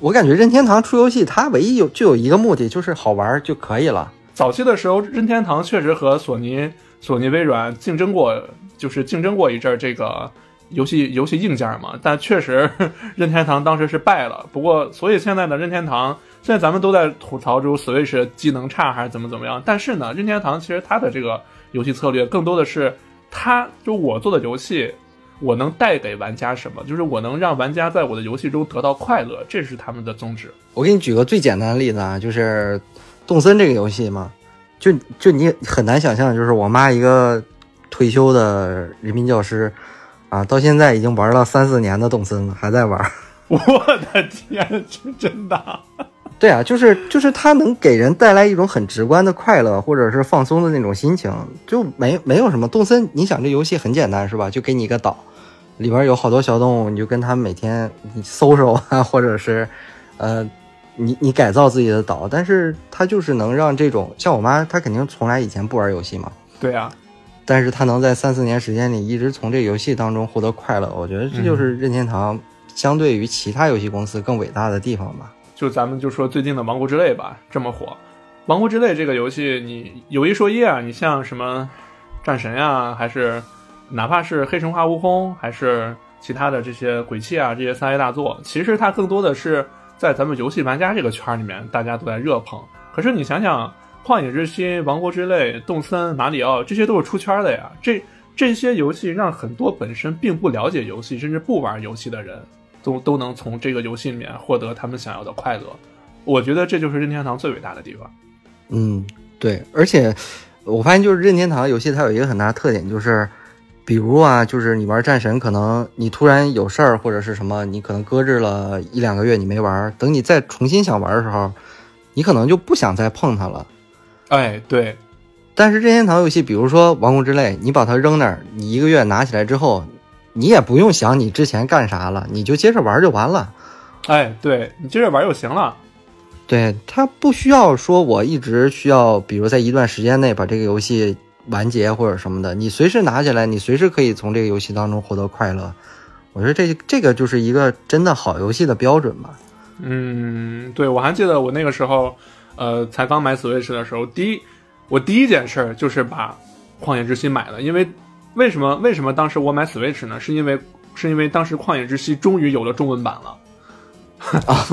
我感觉任天堂出游戏，它唯一有就有一个目的，就是好玩就可以了。早期的时候，任天堂确实和索尼、索尼、微软竞争过，就是竞争过一阵儿这个游戏游戏硬件嘛。但确实，*laughs* 任天堂当时是败了。不过，所以现在的，任天堂现在咱们都在吐槽说 Switch 机能差还是怎么怎么样。但是呢，任天堂其实它的这个游戏策略更多的是，它就我做的游戏。我能带给玩家什么？就是我能让玩家在我的游戏中得到快乐，这是他们的宗旨。我给你举个最简单的例子啊，就是动森这个游戏嘛，就就你很难想象，就是我妈一个退休的人民教师啊，到现在已经玩了三四年的动森了，还在玩。我的天，是真的。对啊，就是就是它能给人带来一种很直观的快乐，或者是放松的那种心情，就没没有什么动森。你想这游戏很简单是吧？就给你一个岛，里边有好多小动物，你就跟他们每天你搜搜啊，或者是呃，你你改造自己的岛，但是它就是能让这种像我妈，她肯定从来以前不玩游戏嘛，对啊、但是她能在三四年时间里一直从这游戏当中获得快乐，我觉得这就是任天堂相对于其他游戏公司更伟大的地方吧。就咱们就说最近的《王国之泪》吧，这么火，《王国之泪》这个游戏，你有一说一啊，你像什么战神呀、还是哪怕是黑神话悟空，还是其他的这些鬼泣啊这些三 A 大作，其实它更多的是在咱们游戏玩家这个圈儿里面，大家都在热捧。可是你想想，旷野之心、王国之泪、动森、马里奥，这些都是出圈的呀。这这些游戏让很多本身并不了解游戏，甚至不玩游戏的人，都都能从这个游戏里面获得他们想要的快乐。我觉得这就是任天堂最伟大的地方。嗯，对，而且我发现就是任天堂游戏它有一个很大的特点，就是比如啊，就是你玩战神，可能你突然有事儿或者是什么，你可能搁置了一两个月你没玩，等你再重新想玩的时候，你可能就不想再碰它了。哎，对，但是任天堂游戏，比如说《王国之泪》，你把它扔那儿，你一个月拿起来之后，你也不用想你之前干啥了，你就接着玩就完了。哎，对你接着玩就行了。对，它不需要说我一直需要，比如在一段时间内把这个游戏完结或者什么的，你随时拿起来，你随时可以从这个游戏当中获得快乐。我觉得这这个就是一个真的好游戏的标准吧。嗯，对，我还记得我那个时候，呃，才刚买 Switch 的时候，第一，我第一件事儿就是把《旷野之心》买了，因为为什么？为什么当时我买 Switch 呢？是因为是因为当时《旷野之息》终于有了中文版了。啊，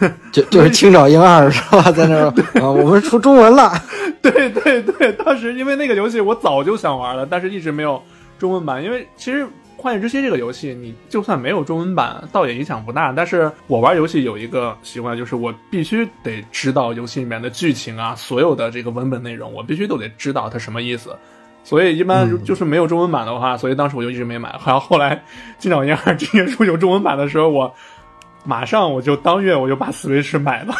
*laughs* *laughs* 就就是青沼英二是吧？*laughs* 在那儿啊，我们出中文了。对对对，当时因为那个游戏我早就想玩了，但是一直没有中文版。因为其实《旷野之息》这个游戏，你就算没有中文版，倒也影响不大。但是我玩游戏有一个习惯，就是我必须得知道游戏里面的剧情啊，所有的这个文本内容，我必须都得知道它什么意思。所以一般就是没有中文版的话，所以当时我就一直没买。然后后来《金鸟英二》这些书有中文版的时候，我。马上我就当月我就把 Switch 买了。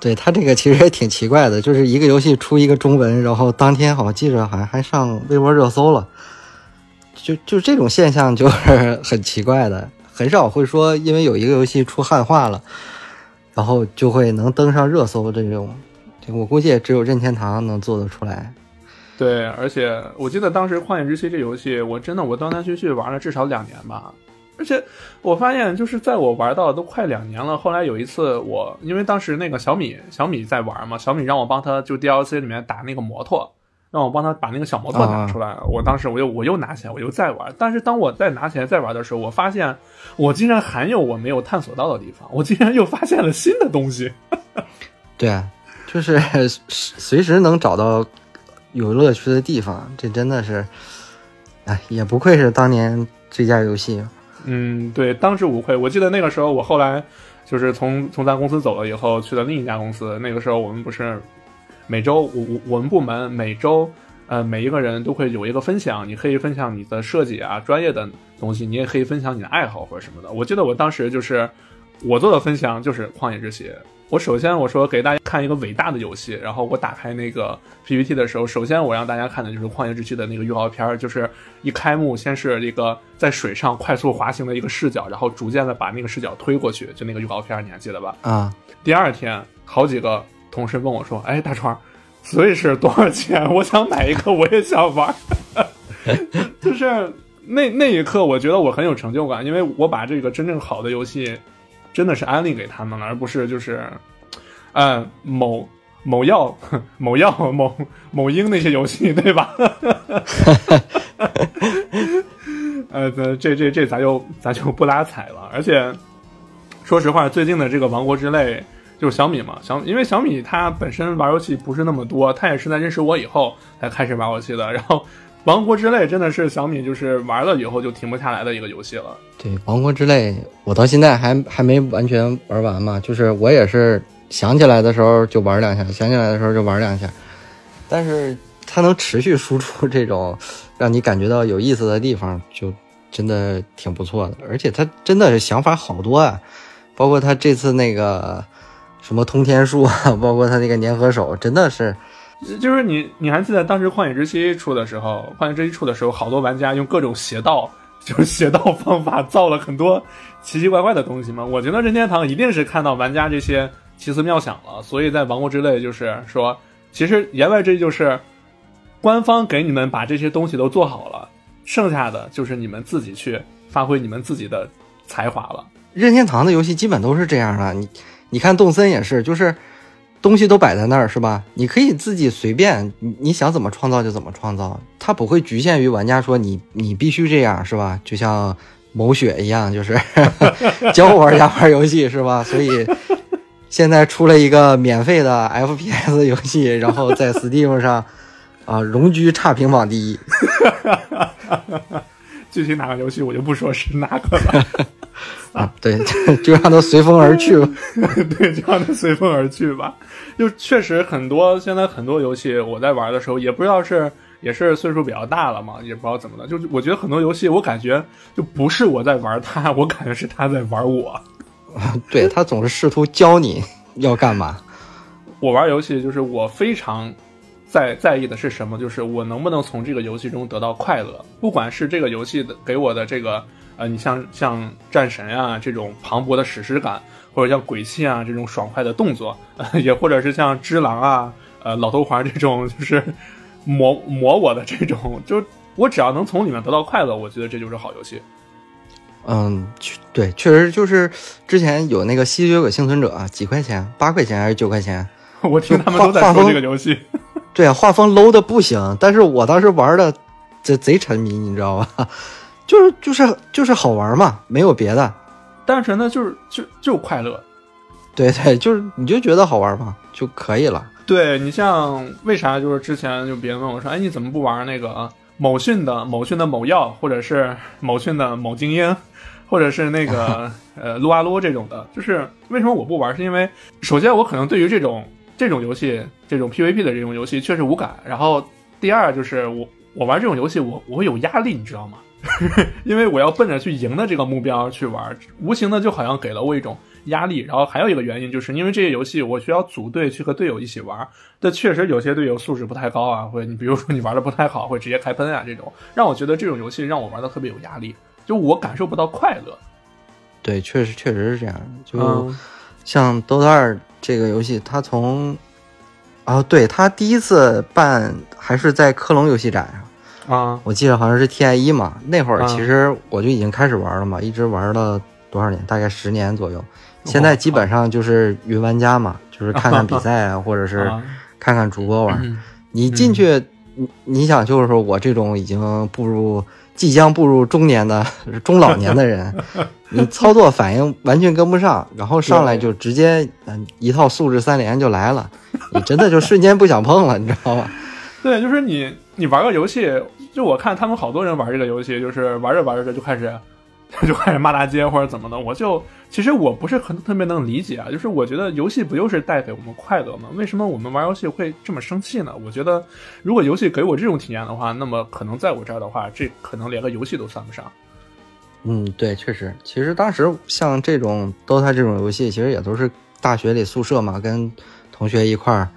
对他这个其实也挺奇怪的，就是一个游戏出一个中文，然后当天好像记着好像还上微博热搜了，就就这种现象就是 *laughs* 很奇怪的，很少会说因为有一个游戏出汉化了，然后就会能登上热搜这种，我估计也只有任天堂能做得出来。对，而且我记得当时《旷野之息》这游戏，我真的我断断续续玩了至少两年吧。而且我发现，就是在我玩到都快两年了。后来有一次，我因为当时那个小米小米在玩嘛，小米让我帮他就 DLC 里面打那个摩托，让我帮他把那个小摩托拿出来。我当时我又我又拿起来，我又再玩。但是当我再拿起来再玩的时候，我发现我竟然还有我没有探索到的地方，我竟然又发现了新的东西。*laughs* 对啊，就是随时能找到有乐趣的地方，这真的是，哎，也不愧是当年最佳游戏。嗯，对，当之无愧。我记得那个时候，我后来就是从从咱公司走了以后，去了另一家公司。那个时候，我们不是每周，我我我们部门每周，呃，每一个人都会有一个分享，你可以分享你的设计啊，专业的东西，你也可以分享你的爱好或者什么的。我记得我当时就是我做的分享就是《旷野之息》。我首先我说给大家看一个伟大的游戏，然后我打开那个 PPT 的时候，首先我让大家看的就是《旷野之息》的那个预告片，就是一开幕先是一个在水上快速滑行的一个视角，然后逐渐的把那个视角推过去，就那个预告片，你还记得吧？啊。第二天，好几个同事问我说：“哎，大川，Switch 多少钱？我想买一个，我也想玩。*laughs* ”就是那那一刻，我觉得我很有成就感，因为我把这个真正好的游戏。真的是安利给他们了，而不是就是，呃，某某药、某药、*laughs* 某 *laughs* 某鹰那些游戏，对吧？*laughs* 呃，这这这咱就咱就不拉踩了。而且，说实话，最近的这个《王国之泪》就是小米嘛，小因为小米它本身玩游戏不是那么多，它也是在认识我以后才开始玩游戏的。然后。王国之泪真的是小米就是玩了以后就停不下来的一个游戏了。对，王国之泪我到现在还还没完全玩完嘛，就是我也是想起来的时候就玩两下，想起来的时候就玩两下。但是它能持续输出这种让你感觉到有意思的地方，就真的挺不错的。而且它真的是想法好多啊，包括它这次那个什么通天术啊，包括它那个粘合手，真的是。就是你，你还记得当时《旷野之息》出的时候，《旷野之息》出的时候，好多玩家用各种邪道，就是邪道方法造了很多奇奇怪怪的东西吗？我觉得任天堂一定是看到玩家这些奇思妙想了，所以在《王国之泪》就是说，其实言外之意就是官方给你们把这些东西都做好了，剩下的就是你们自己去发挥你们自己的才华了。任天堂的游戏基本都是这样的，你你看动森也是，就是。东西都摆在那儿，是吧？你可以自己随便，你想怎么创造就怎么创造，它不会局限于玩家说你你必须这样，是吧？就像某雪一样，就是 *laughs* 教玩家玩游戏，是吧？所以现在出了一个免费的 FPS 游戏，然后在 Steam 上啊荣居差评榜第一。*laughs* 具体哪个游戏我就不说是哪个了，啊，对，*laughs* 就让它随风而去吧。*laughs* 对，就让它随风而去吧。就确实很多，现在很多游戏我在玩的时候，也不知道是也是岁数比较大了嘛，也不知道怎么的。就我觉得很多游戏，我感觉就不是我在玩它，我感觉是它在玩我。*laughs* 对他总是试图教你要干嘛。我玩游戏就是我非常在在意的是什么，就是我能不能从这个游戏中得到快乐，不管是这个游戏的给我的这个呃，你像像战神啊这种磅礴的史诗感，或者像鬼泣啊这种爽快的动作，呃、也或者是像只狼啊、呃老头环这种就是磨磨我的这种，就我只要能从里面得到快乐，我觉得这就是好游戏。嗯，确对，确实就是之前有那个吸血鬼幸存者，几块钱，八块钱还是九块钱？*laughs* 我听他们都在说这个游戏。对啊，画风 low 的不行，但是我当时玩的贼贼沉迷，你知道吧？就是就是就是好玩嘛，没有别的。单纯的就是就就快乐。对对，就是你就觉得好玩嘛就可以了。对你像为啥就是之前就别人问我说，哎，你怎么不玩那个某讯的某讯的某药，或者是某讯的某精英，或者是那个 *laughs* 呃撸啊撸这种的？就是为什么我不玩？是因为首先我可能对于这种这种游戏，这种 PVP 的这种游戏确实无感。然后第二就是我我玩这种游戏，我我会有压力，你知道吗？*laughs* 因为我要奔着去赢的这个目标去玩，无形的就好像给了我一种压力。然后还有一个原因，就是因为这些游戏我需要组队去和队友一起玩，但确实有些队友素质不太高啊，或者你比如说你玩的不太好，会直接开喷啊，这种让我觉得这种游戏让我玩的特别有压力，就我感受不到快乐。对，确实确实是这样。就嗯像 DOTA 二这个游戏，它从啊，对，它第一次办还是在科隆游戏展上。啊我记得好像是 TI 一嘛，那会儿啊其实我就已经开始玩了嘛，一直玩了多少年？大概十年左右。现在基本上就是云玩家嘛，就是看看比赛啊，*laughs* 或者是啊看看主播玩。嗯你进去，你你想就是说我这种已经步入即将步入中年的 *laughs* 中老年的人，*laughs* 你操作反应完全跟不上，然后上来就直接嗯一套素质三连就来了，你真的就瞬间不想碰了，你知道吗？对，就是你你玩个游戏，就我看他们好多人玩这个游戏，就是玩着玩着就开始 *laughs* 就开始骂大街或者怎么的，我就其实我不是很特别能理解啊，就是我觉得游戏不就是带给我们快乐吗？为什么我们玩游戏会这么生气呢？我觉得如果游戏给我这种体验的话，那么可能在我这儿的话，这可能连个游戏都算不上。嗯，对，确实，其实当时像这种 DOTA 这种游戏，其实也都是大学里宿舍嘛，跟同学一块儿，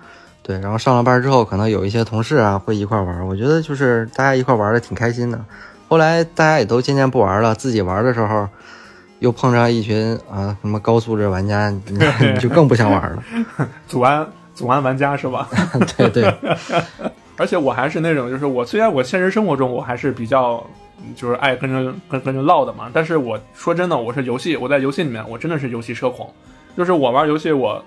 对，然后上了班之后，可能有一些同事啊会一块玩，我觉得就是大家一块玩的挺开心的。后来大家也都渐渐不玩了，自己玩的时候，又碰上一群啊什么高素质玩家，你你就更不想玩了。*laughs* 祖安祖安玩家是吧？对 *laughs* 对，*laughs* 而且我还是那种，就是我虽然我现实生活中我还是比较，嗯就是爱跟着跟跟着唠的嘛，但是我说真的，我是游戏，我在游戏里面我真的是游戏社恐，就是我玩游戏我我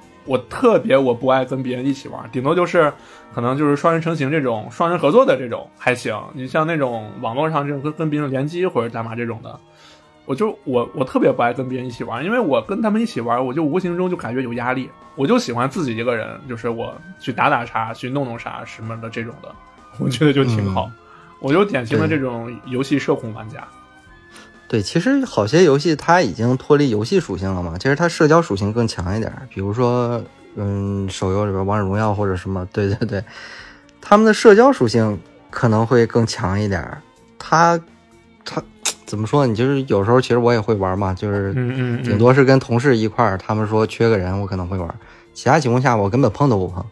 特别我不爱跟别人一起玩，顶多就是可能就是双人成型这种双人合作的这种还行，你像那种网络上这种跟跟别人联机或者干嘛这种的。我就我我特别不爱跟别人一起玩，因为我跟他们一起玩，我就无形中就感觉有压力。我就喜欢自己一个人，就是我去打打啥，去弄弄啥什么的这种的，我觉得就挺好。我就典型的这种游戏社恐玩家。对，其实好些游戏它已经脱离游戏属性了嘛，其实它社交属性更强一点。比如说，嗯，手游里边王者荣耀或者什么，对对对，他们的社交属性可能会更强一点儿。它它怎么说呢？你就是有时候其实我也会玩嘛，就是嗯嗯顶多是跟同事一块儿，他们说缺个人，我可能会玩。其他情况下我根本碰都不碰。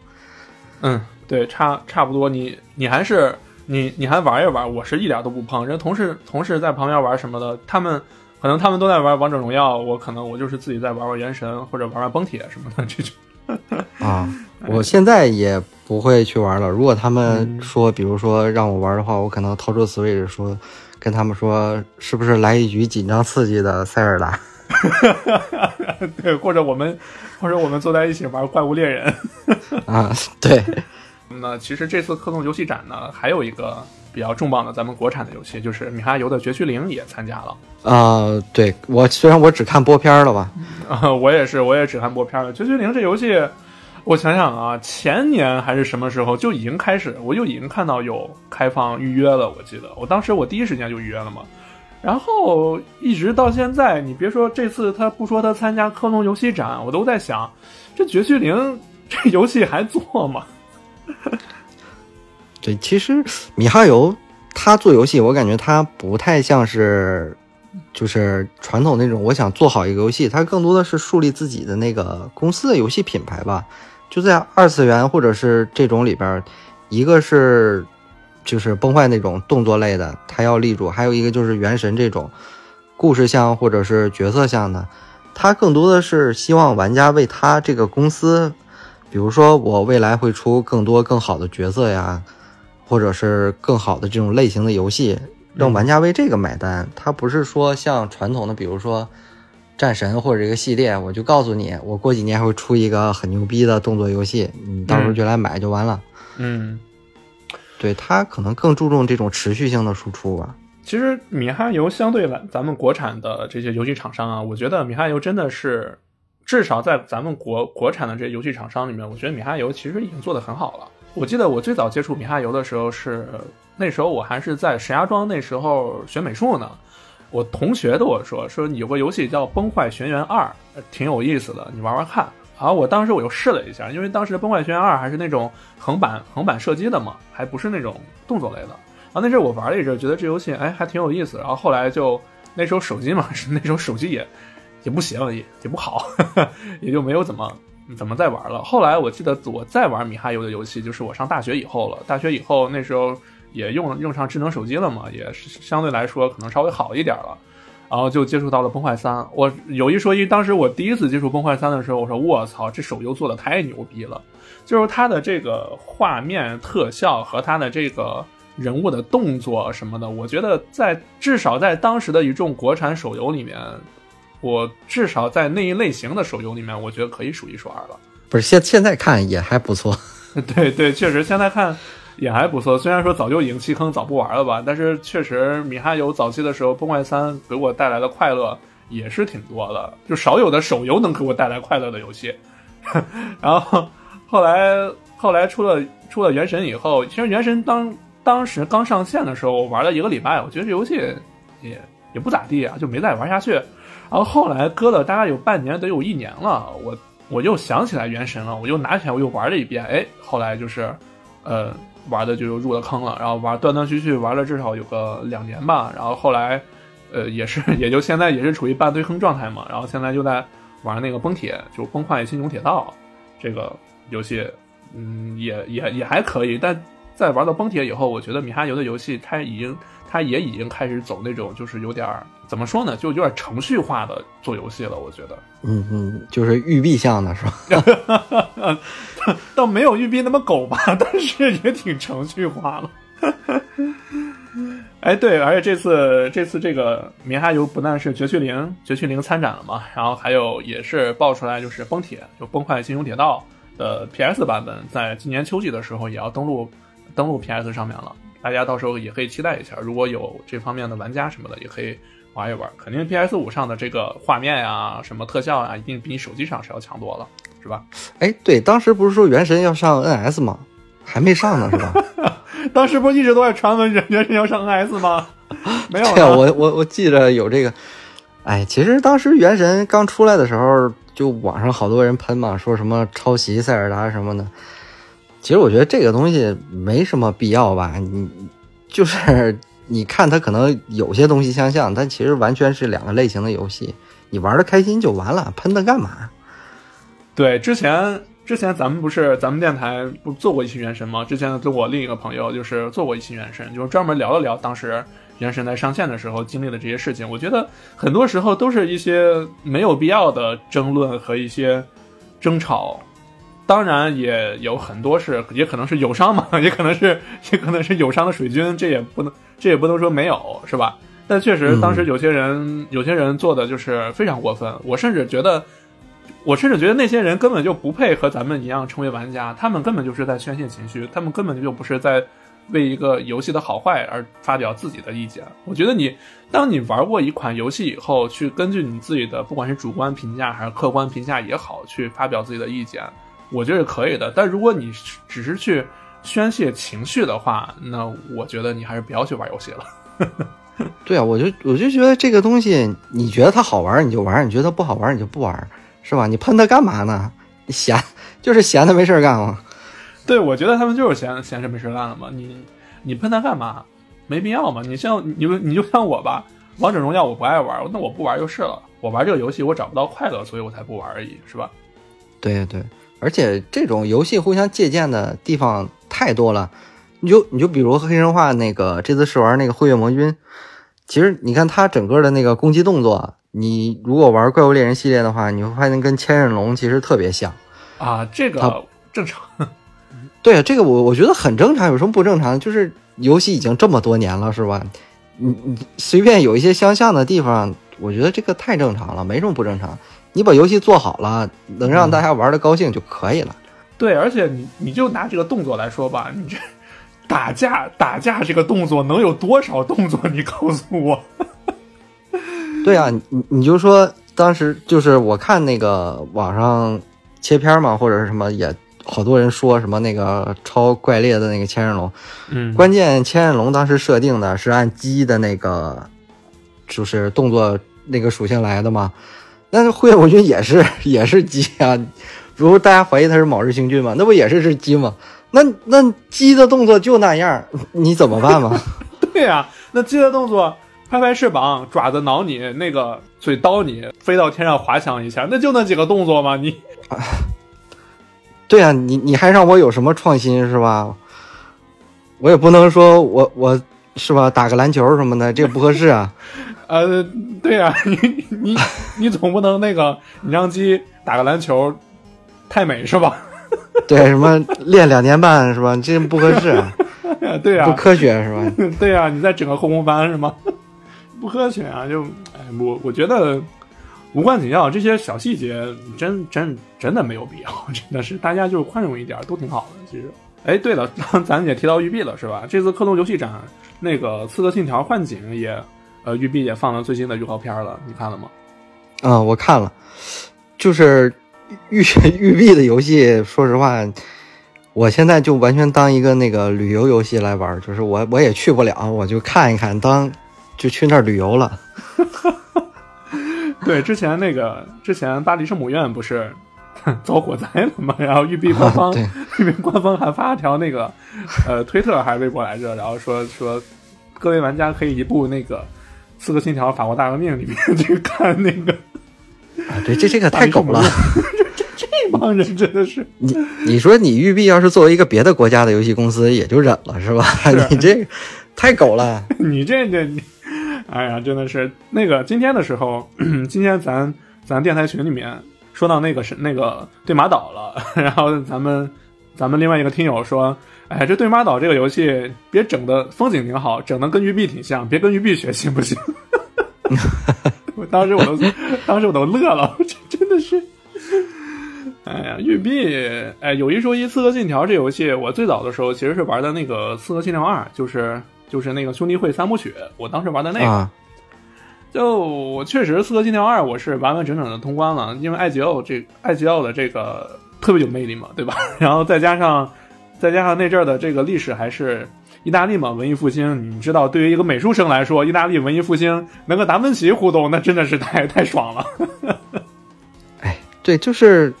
嗯，对，差差不多。你你还是你你还玩一玩，我是一点都不碰。人同事同事在旁边玩什么的，他们可能他们都在玩王者荣耀，我可能我就是自己在玩玩原神或者玩玩崩铁什么的这种。*laughs* *laughs* 啊，我现在也不会去玩了。如果他们说，比如说让我玩的话，我可能掏出 Switch 说，跟他们说，是不是来一局紧张刺激的塞尔达？*laughs* 对，或者我们或者我们坐在一起玩怪物猎人。啊，对，那其实这次科动游戏展呢，还有一个比较重磅的咱们国产的游戏，就是米哈游的《绝区零》也参加了。啊、对我虽然我只看播片儿了吧，啊，我也是，我也只看播片了。《绝区零》这游戏，我想想啊，前年还是什么时候就已经开始，我就已经看到有开放预约了。我记得我当时我第一时间就预约了嘛。然后一直到现在，你别说这次他不说他参加科隆游戏展，我都在想，这《绝区零》这游戏还做吗？*laughs* 对，其实米哈游他做游戏，我感觉他不太像是就是传统那种，我想做好一个游戏，他更多的是树立自己的那个公司的游戏品牌吧。就在二次元或者是这种里边，一个是就是崩坏那种动作类的，他要立住；还有一个就是原神这种故事向或者是角色向的，他更多的是希望玩家为他这个公司，比如说我未来会出更多更好的角色呀，或者是更好的这种类型的游戏，让玩家为这个买单。它不是说像传统的，比如说战神或者这个系列，我就告诉你，我过几年会出一个很牛逼的动作游戏，你到时候就来买就完了。嗯，对，它可能更注重这种持续性的输出吧。其实米哈游相对来咱们国产的这些游戏厂商啊，我觉得米哈游真的是，至少在咱们国国产的这些游戏厂商里面，我觉得米哈游其实已经做得很好了。我记得我最早接触米哈游的时候是，那时候我还是在石家庄，那时候学美术呢。我同学跟我说，说有个游戏叫《崩坏学园二》，挺有意思的，你玩玩看。然后我当时我又试了一下，因为当时《崩坏学园二》还是那种横版横版射击的嘛，还不是那种动作类的。然后那阵我玩了一阵，觉得这游戏哎还挺有意思。然后后来就那时候手机嘛，是 *laughs* 那时候手机也也不行，也也不好，*laughs* 也就没有怎么怎么再玩了。后来我记得我再玩米哈游的游戏，就是我上大学以后了。大学以后那时候也用用上智能手机了嘛，也是相对来说可能稍微好一点了。然后就接触到了《崩坏三》，我有一说一，当时我第一次接触《崩坏三》的时候，我说我操，这手游做的太牛逼了！就是它的这个画面特效和它的这个人物的动作什么的，我觉得在至少在当时的一众国产手游里面，我至少在那一类型的手游里面，我觉得可以数一数二了。不是现现在看也还不错，*laughs* 对对，确实现在看也还不错。虽然说早就已经弃坑，早不玩了吧，但是确实米哈游早期的时候，《崩坏三》给我带来的快乐也是挺多的，就少有的手游能给我带来快乐的游戏。*laughs* 然后后来后来出了出了《原神》以后，其实《原神当》当时刚上线的时候，我玩了一个礼拜，我觉得这游戏也也不咋地啊，就没再玩下去。然后后来搁了大概有半年，得有一年了，我我又想起来《原神》了，我又拿起来我又玩了一遍，哎，后来就是呃玩的就入了坑了，然后玩断断续续玩了至少有个两年吧，然后后来呃也是 *laughs* 也就现在也是处于半堆坑状态嘛，然后现在就在玩那个崩铁，就崩坏新穹铁道这个游戏，嗯，也也也还可以，但在玩到崩铁以后，我觉得米哈游的游戏它已经它也已经开始走那种就是有点儿怎么说呢，就有点程序化的做游戏了，我觉得。嗯嗯，就是育碧向的是吧？*laughs* 倒没有育碧那么狗吧，但是也挺程序化了。*laughs* 哎，对，而且这次这次这个米哈游不但是绝区零绝区零参展了嘛，然后还有也是爆出来就是崩铁，就崩坏新勇铁道的 PS 版本，在今年秋季的时候也要登陆登陆 PS 上面了，大家到时候也可以期待一下，如果有这方面的玩家什么的，也可以玩一玩。肯定 PS 五上的这个画面呀、什么特效啊，一定比你手机上是要强多了，是吧？哎，对，当时不是说《原神》要上 NS 吗？还没上呢，是吧？*laughs* 当时不是一直都在传闻人原神要上 NS 吗？没有对啊，我我我记着有这个。哎，其实当时《原神》刚出来的时候，就网上好多人喷嘛，说什么抄袭塞尔达什么的。其实我觉得这个东西没什么必要吧，你就是你看它可能有些东西相像，但其实完全是两个类型的游戏。你玩的开心就完了，喷它干嘛？对，之前之前咱们不是咱们电台不做过一期原神吗？之前跟我另一个朋友就是做过一期原神，就是专门聊了聊当时原神在上线的时候经历的这些事情。我觉得很多时候都是一些没有必要的争论和一些争吵。当然也有很多是，也可能是友商嘛，*laughs* 也可能是也可能是友商的水军，这也不能这也不能说没有，是吧？但确实，嗯当时有些人、有些人做的就是非常过分，我甚至觉得，我甚至觉得那些人根本就不配和咱们一样成为玩家，他们根本就是在宣泄情绪，他们根本就不是在为一个游戏的好坏而发表自己的意见。我觉得你，当你玩过一款游戏以后，去根据你自己的不管是主观评价还是客观评价也好，去发表自己的意见，我觉得是可以的。但如果你只是去宣泄情绪的话，那我觉得你还是不要去玩游戏了。*laughs* 对啊，我就我就觉得这个东西，你觉得它好玩你就玩，你觉得它不好玩你就不玩，是吧？你喷它干嘛呢？你闲 *laughs* 就是闲的没事儿干嘛。对，我觉得他们就是闲闲着没事干了嘛。你你喷它干嘛？没必要嘛。你像你们，你就像我吧，王者荣耀我不爱玩，那我不玩就是了。我玩这个游戏我找不到快乐，所以我才不玩而已，是吧？对对，而且这种游戏互相借鉴的地方太多了。你就你就比如黑神话那个这次试玩那个辉月魔君，其实你看它整个的那个攻击动作，你如果玩怪物猎人系列的话，你会发现跟千刃龙其实特别像。啊，这个 *laughs* 正常。*laughs* 对啊，这个我我觉得很正常，有什么不正常？就是游戏已经这么多年了，是吧？你你随便有一些相像的地方，我觉得这个太正常了，没什么不正常。你把游戏做好了，能让大家玩的高兴就可以了。对，而且你你就拿这个动作来说吧，你这打架打架这个动作能有多少动作？你告诉我。*laughs* 对啊，你你就说当时就是我看那个网上切片嘛，或者是什么，也好多人说什么那个超怪猎的那个千刃龙，嗯关键千刃龙当时设定的是按鸡的那个就是动作那个属性来的嘛，那是辉夜魔君也是 *laughs* 也是鸡啊，如果大家怀疑它是卯日星君嘛，那不也是只鸡吗？那那鸡的动作就那样，你怎么办嘛？*laughs* 对呀、那鸡的动作，拍拍翅膀，爪子挠你，那个嘴叨你，飞到天上滑翔一下，那就那几个动作吗？你 *laughs* 对啊，你你还让我有什么创新是吧？我也不能说我我是吧，打个篮球什么的，这不合适啊。呃，对 *laughs* 呀、你你你总不能那个，你让鸡打个篮球，太美是吧？*laughs* 对，什么练两年半是吧？这不合适啊，*laughs* 对呀、不科学是吧？对呀、你再整个后空翻是吗？不科学啊！就哎，我我觉得无关紧要，这些小细节真真真的没有必要，真的是大家就是宽容一点，都挺好的。其实，哎，对了，咱也提到育碧了是吧？这次克隆游戏展，那个《刺客信条：幻景》也呃育碧也放了最新的预告片了，你看了吗？啊、我看了，就是 *laughs* 育育 *laughs* 碧的游戏，说实话，我现在就完全当一个那个旅游游戏来玩，就是我我也去不了，我就看一看，当就去那儿旅游了。*laughs* 对，之前那个之前巴黎圣母院不是遭火灾了吗？然后育碧官方、对育碧官方还发了条那个呃推特还是微博来着，然后说说各位玩家可以一部那个《刺客信条：法国大革命》里面 *laughs* 去看那个啊，对，这这个太狗了。*laughs* 这帮人真的是 *laughs* 你你说你育碧要是作为一个别的国家的游戏公司，也就忍了是吧？你这太狗了。你这这你，哎呀，真的是那个今天的时候，今天咱咱电台群里面说到那个是那个对马岛了，然后咱们咱们另外一个听友说，哎，这对马岛这个游戏别整的风景挺好，整的跟育碧挺像，别跟育碧学行不行？*laughs* 我当时我都当时我都乐了，*laughs* 这真的是。哎呀，育碧，哎，有一说一，《刺客信条》这游戏，我最早的时候其实是玩的那个《刺客信条二》，就是就是那个兄弟会三部曲，我当时玩的那个。啊，就我确实《刺客信条二》我是完完整整的通关了，因为艾吉奥这艾吉奥的这个特别有魅力嘛，对吧？*laughs* 然后再加上再加上那阵儿的这个历史还是意大利嘛，文艺复兴，你知道，对于一个美术生来说，意大利文艺复兴能跟达芬奇互动，那真的是太太爽了。哎，对，就是《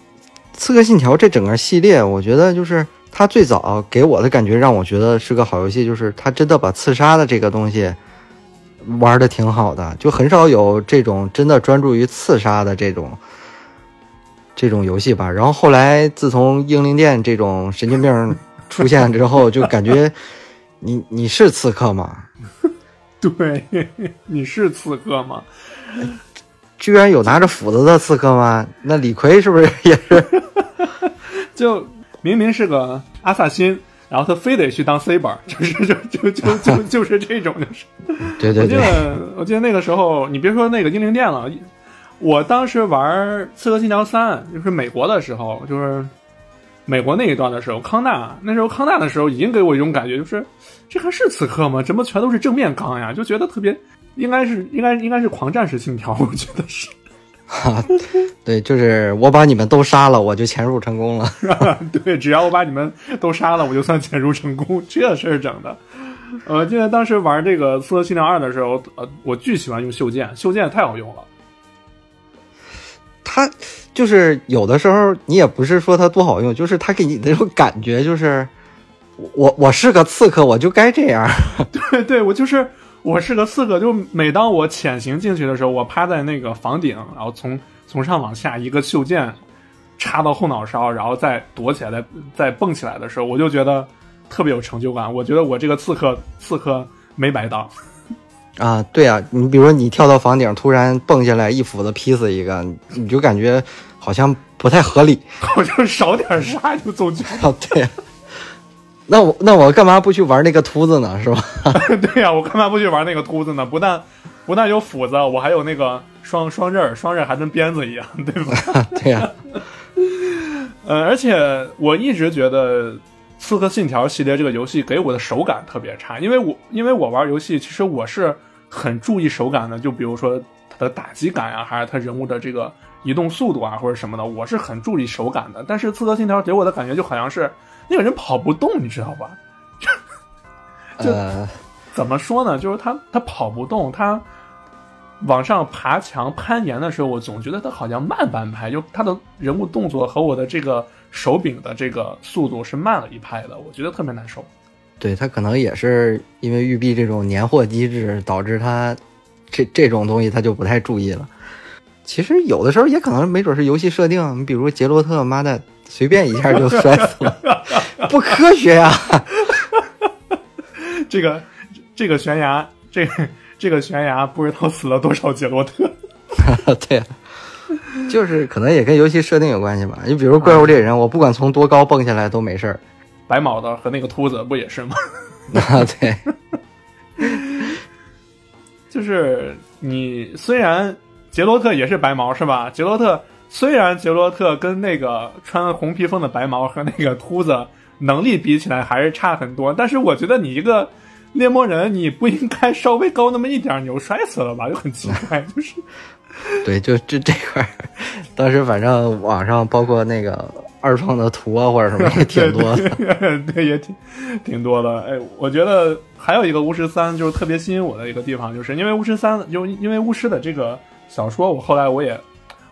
刺客信条》这整个系列，我觉得就是它最早给我的感觉，让我觉得是个好游戏，就是它真的把刺杀的这个东西玩的挺好的，就很少有这种真的专注于刺杀的这种这种游戏吧。然后后来自从英灵殿这种神经病出现之后，就感觉 *laughs* 你你是刺客吗？*laughs* 对，你是刺客吗？居然有拿着斧子的刺客吗？那李逵是不是也是？*laughs* 就明明是个阿萨辛，然后他非得去当 C 本，就是就就就就就是这种，就是。对对对，我记得我记得那个时候，你别说那个英灵殿了，我当时玩《刺客信条三》，就是美国的时候，就是美国那一段的时候，康纳那时候康纳的时候，已经给我一种感觉，就是这还是刺客吗？怎么全都是正面刚呀？就觉得特别，应该是应该应该是狂战士信条，我觉得是。哈，*laughs* 对，就是我把你们都杀了，我就潜入成功了。对，只要我把你们都杀了，我就算潜入成功。这事儿整的，呃，记得当时玩这个《刺客信条二》的时候，呃，我巨喜欢用袖剑，袖剑太好用了。它就是有的时候你也不是说它多好用，就是它给你那种感觉，就是我我是个刺客，我就该这样。*laughs* 对对，我就是我是个刺客，就每当我潜行进去的时候，我趴在那个房顶，然后从从上往下一个袖剑插到后脑勺，然后再躲起来，再再蹦起来的时候，我就觉得特别有成就感。我觉得我这个刺客刺客没白当。啊，对啊，你比如说你跳到房顶，突然蹦下来一斧子劈死一个，你就感觉好像不太合理。*laughs* 好像少点啥就总觉啊，对呀、那我那我干嘛不去玩那个秃子呢？是吧？得 *laughs* 对呀、我干嘛不去玩那个秃子呢？不但不但有斧子，我还有那个双双刃，双刃还跟鞭子一样，对吧？*laughs* 对呀、呃，而且我一直觉得《刺客信条》系列这个游戏给我的手感特别差，因为我因为我玩游戏，其实我是很注意手感的，就比如说它的打击感啊、还是它人物的这个移动速度啊，或者什么的，我是很注意手感的。但是《刺客信条》给我的感觉就好像是那个人跑不动，你知道吧？就呃，怎么说呢？就是他他跑不动，他往上爬墙攀岩的时候，我总觉得他好像慢半拍，就他的人物动作和我的这个手柄的这个速度是慢了一拍的，我觉得特别难受。对他可能也是因为育碧这种年货机制，导致他这这种东西他就不太注意了。其实有的时候也可能没准是游戏设定，你比如杰洛特，妈的随便一下就摔死了，不科学呀、*laughs* 这个这个悬崖，这个这个悬崖不知道死了多少杰洛特。对，*laughs* *laughs* 就是可能也跟游戏设定有关系吧。你比如怪物猎人，我不管从多高蹦下来都没事儿。白毛的和那个秃子不也是吗？*laughs* 啊，对，*laughs* 就是你虽然杰洛特也是白毛是吧？杰洛特虽然杰洛特跟那个穿红披风的白毛和那个秃子能力比起来还是差很多，但是我觉得你一个猎魔人，你不应该稍微高那么一点儿，你就摔死了吧？就很奇怪，就是 *laughs* 对，就这这块儿，当时反正网上包括那个二创的图啊或者什么也挺 *laughs* 多的。对 *laughs* 对，也挺挺多的。哎，我觉得还有一个巫师三，就是特别吸引我的一个地方，就是因为巫师三，就因为巫师的这个小说，我后来我也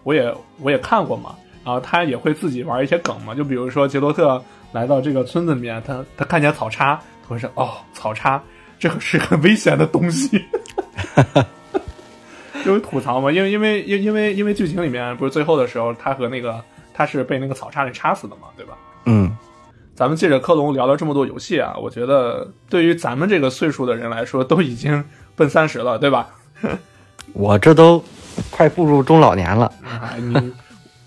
我也我也看过嘛，然后他也会自己玩一些梗嘛，就比如说杰洛特来到这个村子里面，他他看见草叉，他会说哦，草叉，这个是很危险的东西。因 *laughs* 为吐槽嘛，因为因为因因为因为剧情里面不是最后的时候，他和那个他是被那个草叉给插死的嘛，对吧？嗯，咱们借着克隆聊了这么多游戏啊，我觉得对于咱们这个岁数的人来说，都已经奔三十了，对吧？*laughs* 我这都快步入中老年了。*laughs* 哎，你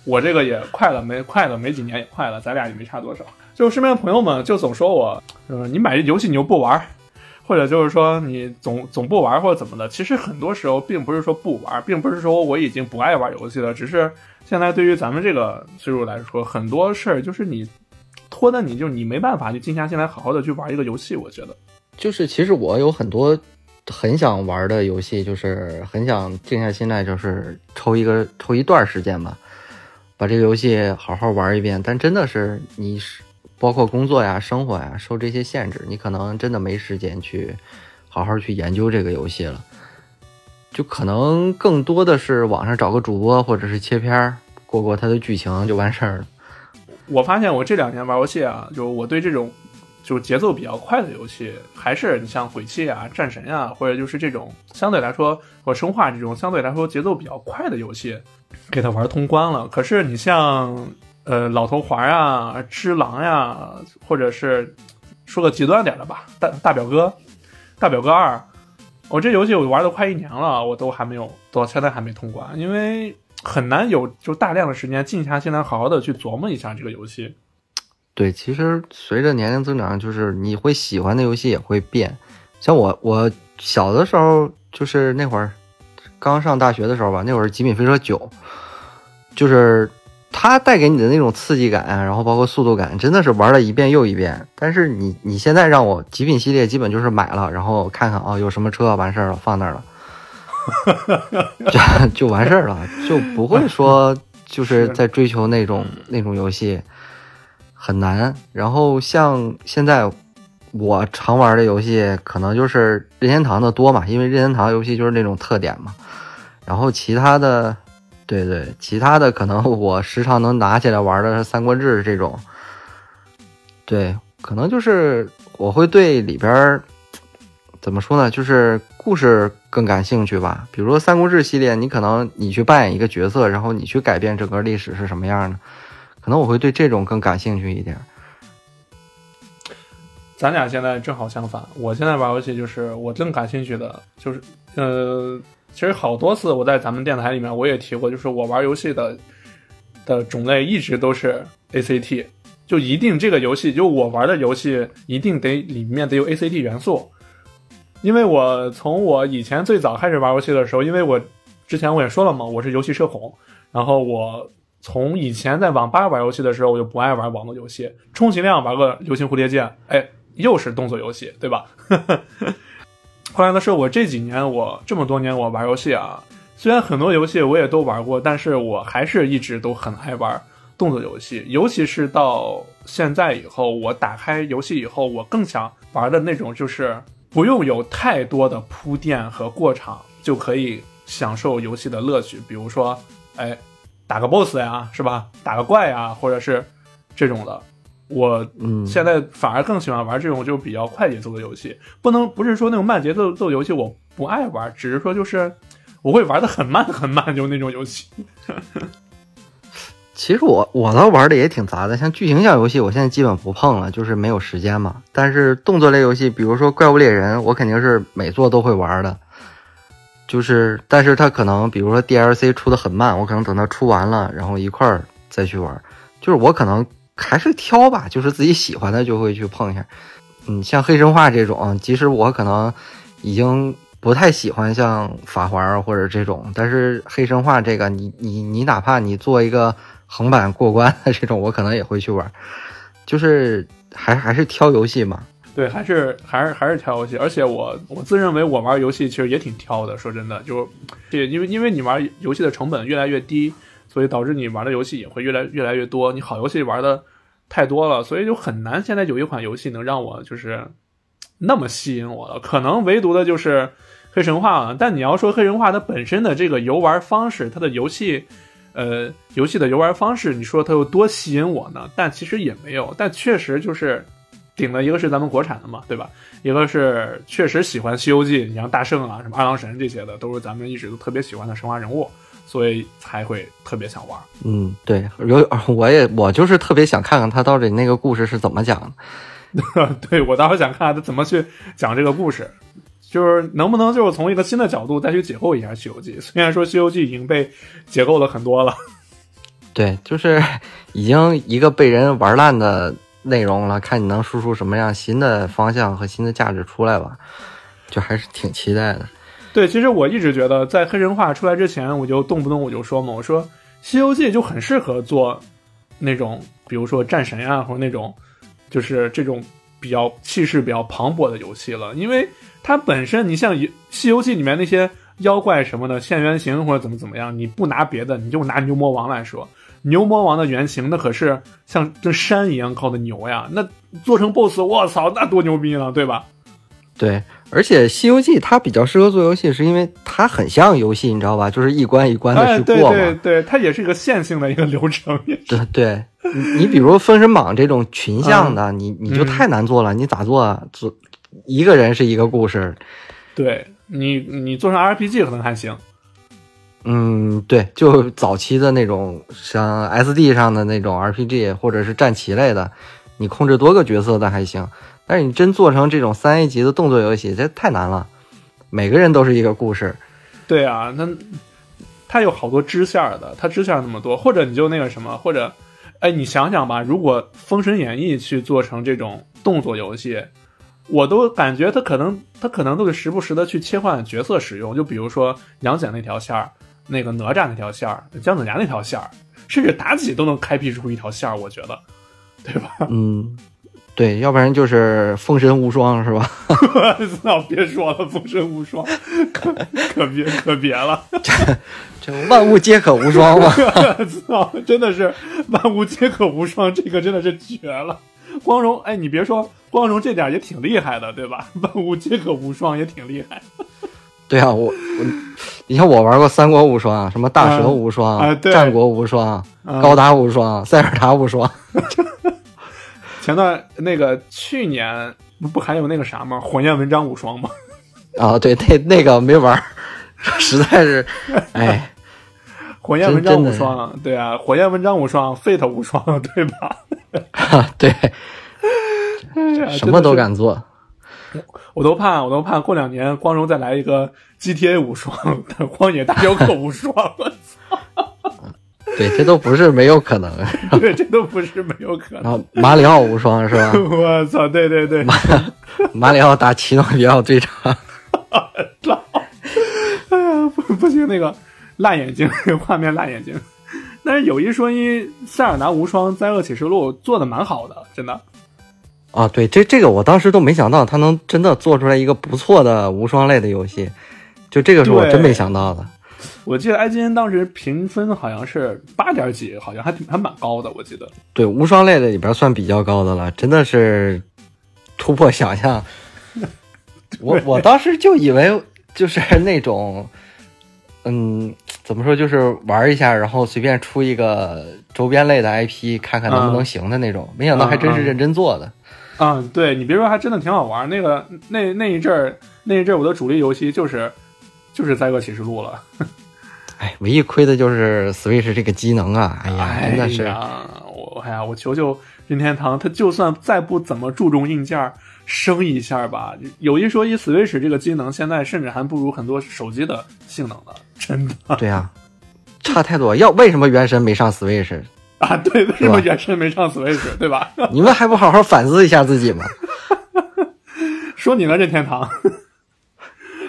我这个也快了，没快了没几年也快了，咱俩也没差多少。就身边的朋友们就总说我，呃，你买这游戏你又不玩，或者就是说你总总不玩或者怎么的。其实很多时候并不是说不玩，并不是说我已经不爱玩游戏了，只是现在对于咱们这个岁数来说，很多事儿就是你拖的你就你没办法去静下心来好好的去玩一个游戏。我觉得，就是其实我有很多很想玩的游戏，就是很想静下心来，就是抽一个抽一段时间吧，把这个游戏好好玩一遍。但真的是你是包括工作呀、生活呀，受这些限制，你可能真的没时间去好好去研究这个游戏了。就可能更多的是网上找个主播或者是切片儿过过它的剧情就完事儿了。我发现我这两年玩游戏啊，就我对这种就是节奏比较快的游戏，还是你像鬼泣啊、战神啊，或者就是这种相对来说或生化这种相对来说节奏比较快的游戏，给它玩通关了。可是你像呃老头环啊、只狼呀，或者是说个极端点的吧，大大表哥、大表哥二，我这游戏我玩了快一年了，我都还没有到现在还没通关，因为很难有就大量的时间静下心来好好的去琢磨一下这个游戏。对，其实随着年龄增长，就是你会喜欢的游戏也会变。像我，我小的时候就是那会儿刚上大学的时候吧，那会儿《极品飞车九》，就是它带给你的那种刺激感啊，然后包括速度感，真的是玩了一遍又一遍。但是你你现在让我极品系列，基本就是买了，然后看看啊有什么车完事儿了，放那儿了，*laughs* 就就完事儿了，就不会说 *laughs* 就是是在追求那种那种游戏很难。然后像现在我常玩的游戏，可能就是任天堂的多嘛，因为任天堂游戏就是那种特点嘛。然后其他的，对对，其他的可能我时常能拿起来玩的是《三国志》这种。对，可能就是我会对里边怎么说呢，就是故事更感兴趣吧。比如说《三国志》系列，你可能你去扮演一个角色，然后你去改变整个历史是什么样的，可能我会对这种更感兴趣一点。咱俩现在正好相反，我现在玩游戏就是我更感兴趣的，就是呃，其实好多次我在咱们电台里面我也提过，就是我玩游戏的的种类一直都是 ACT，就一定这个游戏就我玩的游戏一定得里面得有 ACT 元素，因为我从我以前最早开始玩游戏的时候，因为我之前我也说了嘛，我是游戏社恐，然后我从以前在网吧玩游戏的时候，我就不爱玩网络游戏，充其量玩个流星蝴蝶剑，哎，又是动作游戏，对吧？*laughs* 后来的是我这几年，我这么多年我玩游戏啊，虽然很多游戏我也都玩过，但是我还是一直都很爱玩动作游戏，尤其是到现在以后，我打开游戏以后，我更想玩的那种就是不用有太多的铺垫和过场，就可以享受游戏的乐趣。比如说，哎，打个 BOSS 呀，是吧？打个怪呀，或者是这种的。我，现在反而更喜欢玩这种就比较快节奏的游戏，不能不是说那种慢节奏奏游戏我不爱玩，只是说就是我会玩的很慢很慢，就那种游戏。*laughs* 其实我我倒玩的也挺杂的，像剧情向游戏，我现在基本不碰了，就是没有时间嘛。但是动作类游戏，比如说怪物猎人，我肯定是每座都会玩的。就是，但是它可能，比如说 DLC 出的很慢，我可能等它出完了，然后一块儿再去玩。就是我可能还是挑吧，就是自己喜欢的就会去碰一下。嗯，像黑神话这种，即使我可能已经不太喜欢像法环或者这种，但是黑神话这个，你你你哪怕你做一个横版过关的这种，我可能也会去玩。就是还还是挑游戏嘛。对，还是还是还是挑游戏，而且我我自认为我玩游戏其实也挺挑的。说真的，就因为因为你玩游戏的成本越来越低，所以导致你玩的游戏也会越来越来越多。你好游戏玩的太多了，所以就很难现在有一款游戏能让我就是那么吸引我了。可能唯独的就是黑神话啊。但你要说黑神话它本身的这个游玩方式，它的游戏。呃，游戏的游玩方式，你说它有多吸引我呢？但其实也没有，但确实就是顶了一个是咱们国产的嘛，对吧？一个是确实喜欢《西游记》，你像大圣啊、什么二郎神这些的，都是咱们一直都特别喜欢的神话人物，所以才会特别想玩。嗯，对，有 *laughs* 我也我就是特别想看看他到底那个故事是怎么讲的。*laughs* 对我倒是想看他怎么去讲这个故事，就是能不能就是从一个新的角度再去解构一下《西游记》。虽然说《西游记》已经被解构了很多了，对，就是已经一个被人玩烂的内容了，看你能输出什么样新的方向和新的价值出来吧，就还是挺期待的。对，其实我一直觉得，在黑神话出来之前，我就动不动我就说嘛，我说《西游记》就很适合做那种，比如说战神啊，或者那种就是这种比较气势比较磅礴的游戏了，因为它本身，你像《西游记》里面那些妖怪什么的现原形或者怎么怎么样，你不拿别的，你就拿牛魔王来说，牛魔王的原型那可是像这山一样高的牛呀，那做成 BOSS，我操，那多牛逼了，对吧？对，而且《西游记》它比较适合做游戏，是因为它很像游戏，你知道吧？就是一关一关的去过嘛。对对，它也是一个线性的一个流程。*laughs* 对对，你你比如《封神榜》这种群像的，你你就嗯太难做了，你咋做啊？做一个人是一个故事，对你，你做成 RPG 可能还行。嗯，对，就早期的那种像 SD 上的那种 RPG 或者是战棋类的，你控制多个角色的还行，但是你真做成这种三 A 级的动作游戏，这太难了，每个人都是一个故事。对啊，那它有好多支线的，它支线那么多，或者你就那个什么，或者哎，你想想吧，如果《封神演义》去做成这种动作游戏，我都感觉它可能它可能都得时不时的去切换角色使用，就比如说杨戬那条线儿，那个哪吒那条线儿，姜子牙那条线儿，甚至妲己都能开辟出一条线儿，我觉得，对吧？嗯，对，要不然就是封神无双是吧？我操！别说了，封神无双，*laughs* *laughs* 可可别可别了！这这万物皆可无双嘛。*laughs* 操，真的是万物皆可无双，这个真的是绝了。光荣，哎，你别说，光荣这点也挺厉害的，对吧？万物皆可无双也挺厉害。对啊，我我，你像我玩过三国无双，什么大蛇无双、战国无双、啊高达无双、塞尔达无双。前段那个去年不不还有那个啥吗？火焰文章无双吗？*laughs* 啊，对，那那个没玩儿，*laughs* 实在是，哎，*laughs* 火焰文章无双，对啊，火焰文章无双，Fate 无双，对吧？对，哎呀什么都，敢做。我都怕，我都怕过两年光荣再来一个 GTA 无双，荒野大镖客无双，对，这都不是没有可能。*laughs* 对，这都不是没有可能。然后马里奥无双是吧？*laughs* 我操，对对对，马里奥打奇诺比奥队长。*laughs* 哎呀，不不行，那个烂眼睛，画面烂眼睛。但是有一说一，《塞尔达无双：灾厄启示录》做的蛮好的，真的。啊，对，这这个我当时都没想到，他能真的做出来一个不错的无双类的游戏，就这个是我对真没想到的。我记得 IGN 当时评分好像是八点几，好像还挺还蛮高的，我记得。对，无双类的里边算比较高的了，真的是突破想象。*laughs* 我我当时就以为就是那种，嗯，怎么说，就是玩一下，然后随便出一个周边类的 IP，看看能不能行的那种。没想到还真是认真做的。嗯、对你别说，还真的挺好玩。那个那那一阵儿，那一阵儿我的主力游戏就是就是《灾厄启示录》了。哎，唯一亏的就是 Switch 这个机能啊！哎呀，真的是。哎，我哎呀，我求求任天堂，他就算再不怎么注重硬件，升一下吧。有一说一，Switch 这个机能现在甚至还不如很多手机的性能呢，真的对呀、差太多。要为什么原神没上 Switch？*laughs* 啊！对，为什么原神没上 Switch，对吧？你们还不好好反思一下自己吗？*laughs* 说你呢，任天堂。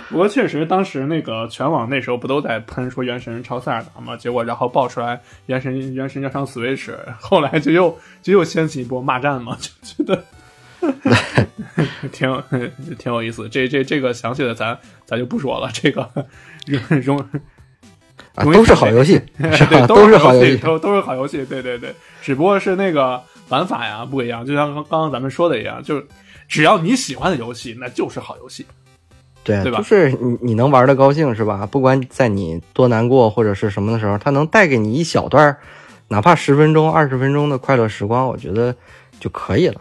不过确实，当时那个全网那时候不都在喷说《原神》超塞尔达嘛？结果然后爆出来《原神》《原神》要上 Switch，*laughs* 后来就又就又掀起一波骂战嘛，*laughs* 就觉得 *laughs* 挺挺有意思。这这这个详细的咱咱就不说了，这个容容啊，都是好游戏，是吧？对，都是好游戏。都都是好游戏，对对对，只不过是那个玩法呀不一样，就像刚刚刚咱们说的一样，就是只要你喜欢的游戏，那就是好游戏。对，对吧就是你你能玩的高兴是吧？不管在你多难过或者是什么的时候，它能带给你一小段儿，哪怕十分钟、二十分钟的快乐时光，我觉得就可以了。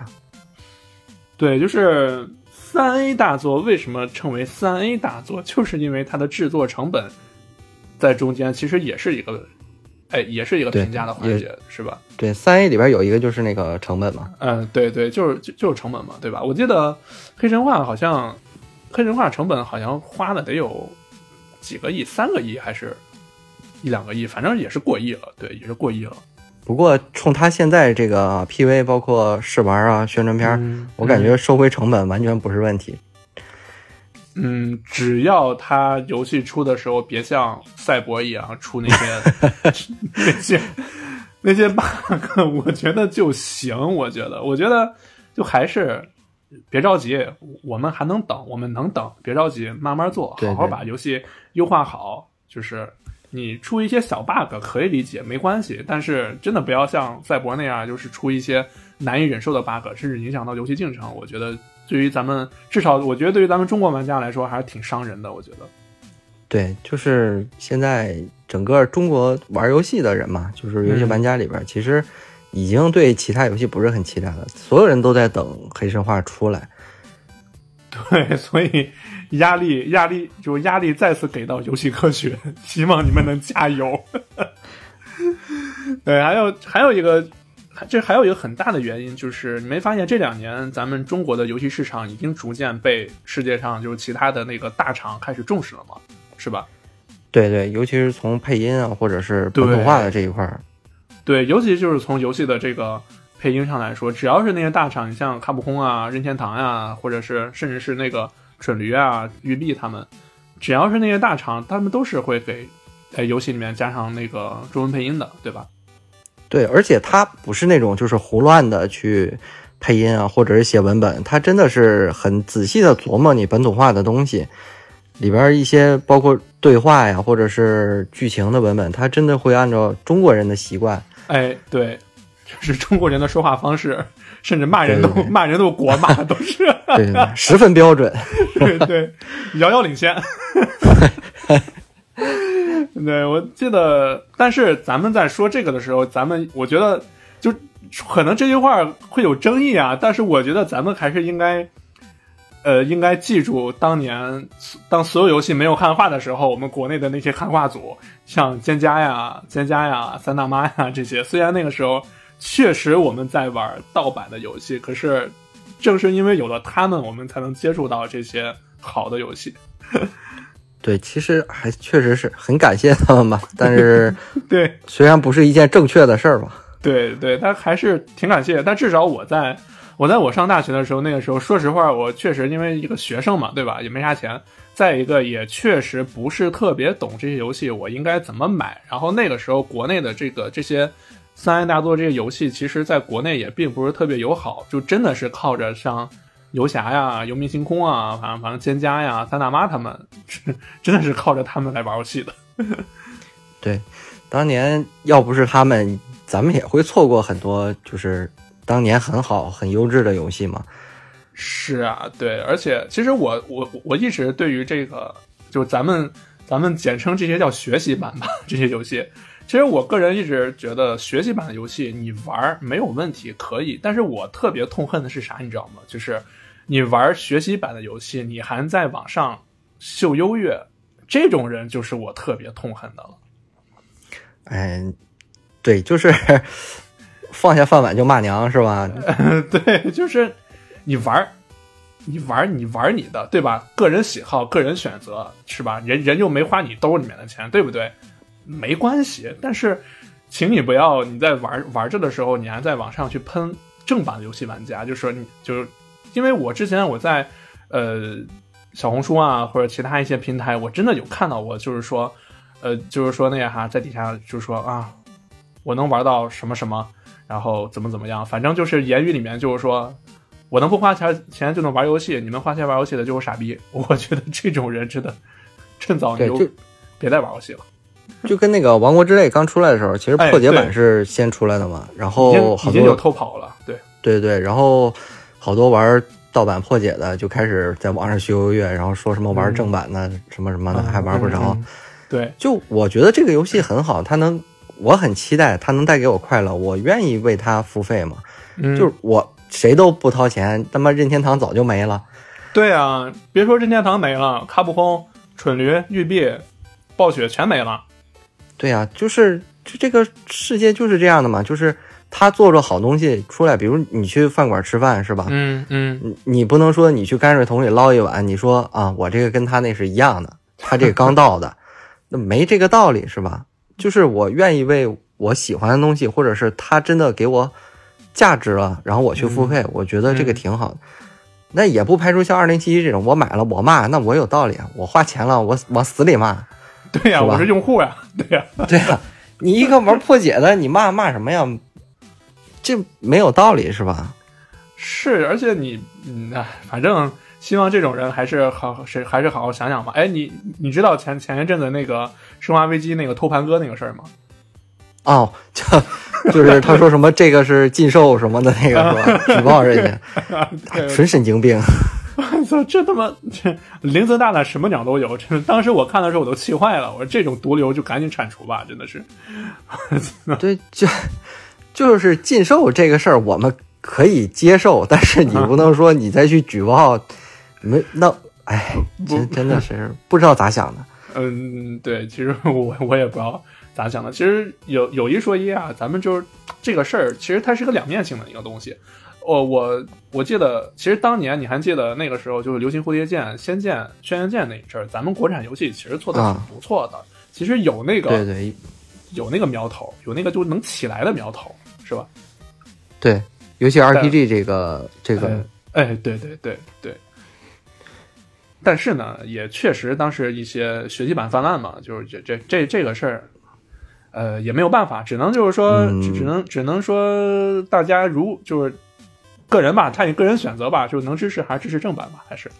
对，就是三 A 大作为什么称为三 A 大作，就是因为它的制作成本在中间其实也是一个，哎，也是一个评价的环节，是吧？对，三 A 里边有一个就是那个成本嘛，嗯，对对，就是就就是成本嘛，对吧？我记得黑神话好像黑神话成本好像花了得有几个亿，三个亿还是一两个亿，反正也是过亿了，对，也是过亿了。不过冲他现在这个 PV 包括试玩啊、宣传片，嗯我感觉收回成本完全不是问题。嗯，只要他游戏出的时候别像赛博一样出那些 *laughs* 那些那些 bug，我觉得就行。我觉得，我觉得就还是别着急，我们还能等，我们能等，别着急，慢慢做，好好把游戏优化好。就是你出一些小 bug 可以理解，没关系，但是真的不要像赛博那样，就是出一些难以忍受的 bug，甚至影响到游戏进程。我觉得对于咱们，至少我觉得对于咱们中国玩家来说，还是挺伤人的。我觉得，对，就是现在整个中国玩游戏的人嘛，就是游戏玩家里边，其实已经对其他游戏不是很期待了，所有人都在等黑神话出来。对，所以压力压力就压力再次给到游戏科学，希望你们能加油。*laughs* 对，还有还有一个，这还有一个很大的原因就是，你没发现这两年咱们中国的游戏市场已经逐渐被世界上就是其他的那个大厂开始重视了吗，是吧？对对，尤其是从配音啊，或者是本土化的这一块儿，对，尤其就是从游戏的这个配音上来说，只要是那些大厂，你像卡普空啊、任天堂呀、或者是甚至是那个蠢驴啊、育碧他们，只要是那些大厂，他们都是会给在游戏里面加上那个中文配音的，对吧？对，而且他不是那种就是胡乱的去配音啊，或者是写文本，他真的是很仔细的琢磨你本土化的东西，里边一些包括对话呀，或者是剧情的文本，他真的会按照中国人的习惯。哎，对，就是中国人的说话方式，甚至骂人都骂人都国骂，都是十分标准。*laughs* 对对，遥遥领先。对，我记得，但是咱们在说这个的时候，咱们我觉得就可能这句话会有争议啊，但是我觉得咱们还是应该，呃，应该记住当年当所有游戏没有汉化的时候，我们国内的那些汉化组，像蒹葭呀、蒹葭呀、三大妈呀这些，虽然那个时候确实我们在玩盗版的游戏，可是正是因为有了他们，我们才能接触到这些好的游戏。对，其实还确实是很感谢他们吧，但是 *laughs* 对虽然不是一件正确的事儿吧。对对，但还是挺感谢。但至少我在我在我上大学的时候，那个时候说实话，我确实因为一个学生嘛，对吧？也没啥钱。再一个，也确实不是特别懂这些游戏，我应该怎么买。然后那个时候，国内的这个这些三 A 大作这些游戏，其实在国内也并不是特别友好，就真的是靠着像游侠呀、游民星空啊，反正反正蒹葭呀、三大妈他们，真的是靠着他们来玩游戏的。*laughs* 对当年要不是他们，咱们也会错过很多就是当年很好、很优质的游戏嘛。是啊，对，而且其实我我我一直对于这个，就咱们咱们简称这些叫学习版吧，*laughs* 这些游戏，其实我个人一直觉得学习版的游戏你玩没有问题，可以，但是我特别痛恨的是啥，你知道吗？就是你玩学习版的游戏，你还在网上秀优越，这种人就是我特别痛恨的了。嗯，对，就是放下饭碗就骂娘是吧？*laughs* 对，就是你玩，你玩，你玩你的，对吧？个人喜好，个人选择，是吧？人人又没花你兜里面的钱，对不对？没关系，但是，请你不要你在玩玩着的时候，你还在网上去喷正版的游戏玩家，就说你就是，因为我之前我在呃小红书啊或者其他一些平台，我真的有看到过，就是说，呃，就是说那个哈，在底下就说啊，我能玩到什么什么。然后怎么怎么样，反正就是言语里面就是说，我能不花钱钱就能玩游戏，你们花钱玩游戏的就是傻逼。我觉得这种人真的趁早你，就别再玩游戏了，就跟那个《王国之泪》刚出来的时候，其实哎破解版是先出来的嘛，然已后已经有偷跑了。对，对对，然后好多玩盗版破解的就开始在网上秀优越，然后说什么玩正版的、什么什么的还玩不着。对，就我觉得这个游戏很好，它能，我很期待它能带给我快乐，我愿意为它付费嘛。嗯，就是我谁都不掏钱，他妈任天堂早就没了。对啊，别说任天堂没了，卡普空、蠢驴、育碧、暴雪全没了。对啊、就是这这个世界就是这样的嘛，就是他做着好东西出来，比如你去饭馆吃饭是吧？嗯嗯，你你不能说你去泔水桶里捞一碗，你说啊，我这个跟他那是一样的，他这个刚到的，*laughs* 那没这个道理是吧？就是我愿意为我喜欢的东西，或者是他真的给我价值了，然后我去付费，我觉得这个挺好的。那也不排除像二零七七这种，我买了我骂，那我有道理，我花钱了，我往死里骂。*laughs* 对呀、是我是用户呀。对呀、*laughs* 对呀，*laughs* 你一个玩破解的，你骂骂什么呀？这没有道理是吧？是，而且你，嗯，哎，反正希望这种人还是好，谁还是好好想想吧。哎，你你知道前前一阵子那个《生化危机》那个偷盘哥那个事儿吗？哦，就 *laughs* 就是他说什么这个是禁售什么的那个是吧？*laughs* 举报人家，对，纯神经病。*laughs* 我操，这他妈这林子大大，什么鸟都有。真的，当时我看的时候我都气坏了。我说这种毒瘤就赶紧铲除吧，真的是。对，就就是禁售这个事儿，我们可以接受，但是你不能说你再去举报，没那哎，真 *laughs* 真的是不知道咋想的。嗯，对，其实我我也不知道咋想的。其实有有一说一啊，咱们就是这个事儿，其实它是个两面性的一个东西。哦，我我记得，其实当年你还记得那个时候，就是流行蝴蝶剑、仙剑、轩辕剑那一阵儿，咱们国产游戏其实做的啊挺不错的。其实有那个对对，有那个苗头，有那个就能起来的苗头，是吧？对，尤其 RPG 这个这个哎，哎，对对对对。但是呢，也确实当时一些学习版泛滥嘛，就是这这这这个事儿，呃，也没有办法，只能就是说，嗯只只能只能说，大家如就是个人吧，看你个人选择吧，就能支持还是支持正版吧，还是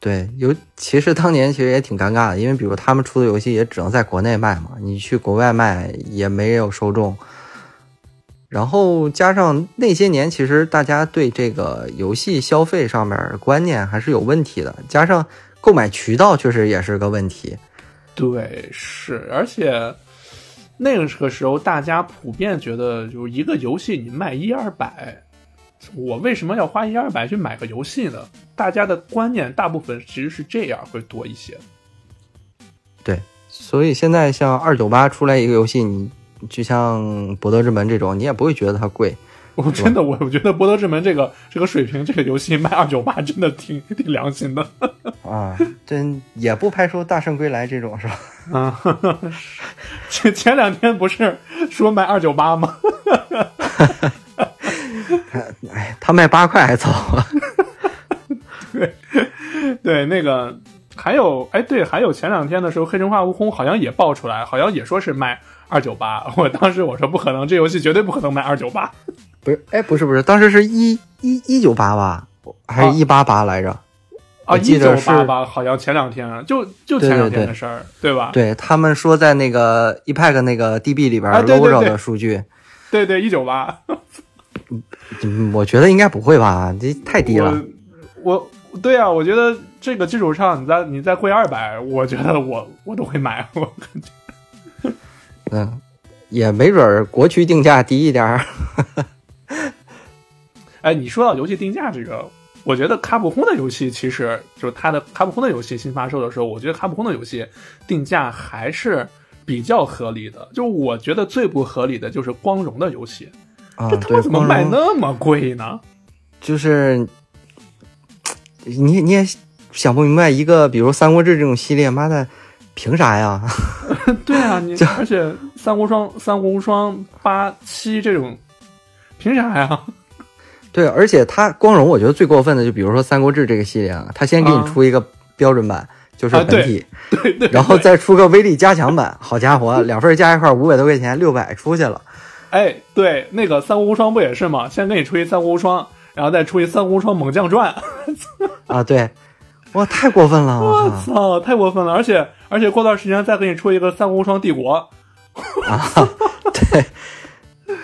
对，尤其实当年其实也挺尴尬的，因为比如他们出的游戏也只能在国内卖嘛，你去国外卖也没有受众。然后加上那些年，其实大家对这个游戏消费上面观念还是有问题的，加上购买渠道确实也是个问题。对是，而且那个时候大家普遍觉得，就是一个游戏你卖一二百，我为什么要花一二百去买个游戏呢？大家的观念大部分其实是这样，会多一些。对，所以现在像二九八出来一个游戏，你就像《博德之门》这种，你也不会觉得它贵。我真的，我我觉得《博德之门》这个这个水平，这个游戏卖二九八真的挺挺良心的。啊，真也不排除《大圣归来》这种是吧？*laughs* 啊，前前两天不是说卖二九八吗？哎，他卖八块还早啊。*laughs* 对，那个还有，哎，对，还有前两天的时候，《黑神话：悟空》好像也爆出来，好像也说是卖二九八。*laughs* 我当时我说不可能，这游戏绝对不可能卖二九八。不是，哎，不是不是，当时是一一一九八吧，还是一八八来着？啊，我一九八八，好像前两天就就前两天的事儿，对吧？对他们说在那个 ePack 那个 DB 里边搂着的数据，对对，一九八，嗯我觉得应该不会吧？这太低了。我我对啊，我觉得这个基础上，你再你再贵二百，我觉得我我都会买。我感觉嗯，也没准儿国区定价低一点儿。*laughs* 哎，你说到游戏定价这个，我觉得卡普空的游戏其实就是它的卡普空的游戏新发售的时候，我觉得卡普空的游戏定价还是比较合理的。就我觉得最不合理的就是光荣的游戏，啊，这他对，妈怎么卖那么贵呢？就是你你也想不明白，一个比如《三国志》这种系列，妈的，凭啥呀？*laughs* 对啊，你而且三国双、三国无双八七这种，凭啥呀？对，而且它光荣，我觉得最过分的，就比如说《三国志》这个系列啊，它先给你啊出一个标准版，就是啊本体，对对，然后再出个威力加强版，好家伙，两份加一块五百多块钱，六百出去了。哎，对，那个三国无双不也是吗？先给你出一三国无双，然后再出一三国无双猛将传。*laughs* 啊，对，哇，太过分了！我我操操，太过分了！而且而且过段时间再给你出一个三国无双帝国，啊，对，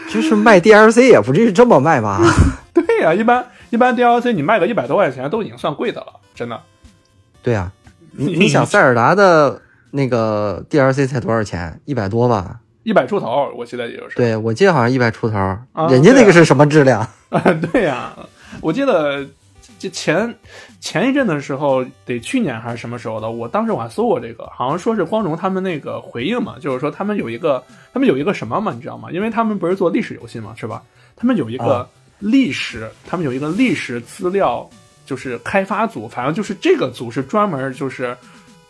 就是卖 DLC 也不至于这么卖吧？*laughs* 对呀、一般一般 DLC 你卖个一百多块钱都已经算贵的了，真的。对啊，你 *laughs* 你想塞尔达的那个 DLC 才多少钱？一百多吧？一百出头，我记得也就是。对，我记得好像一百出头，啊人家那个是什么质量？啊，*laughs* 对呀、我记得这前前一阵的时候，得去年还是什么时候的，我当时我还搜过这个，好像说是光荣他们那个回应嘛，就是说他们有一个他们有一个什么嘛，你知道吗？因为他们不是做历史游戏嘛，是吧？他们有一个啊历史，他们有一个历史资料，就是开发组，反正就是这个组是专门就是。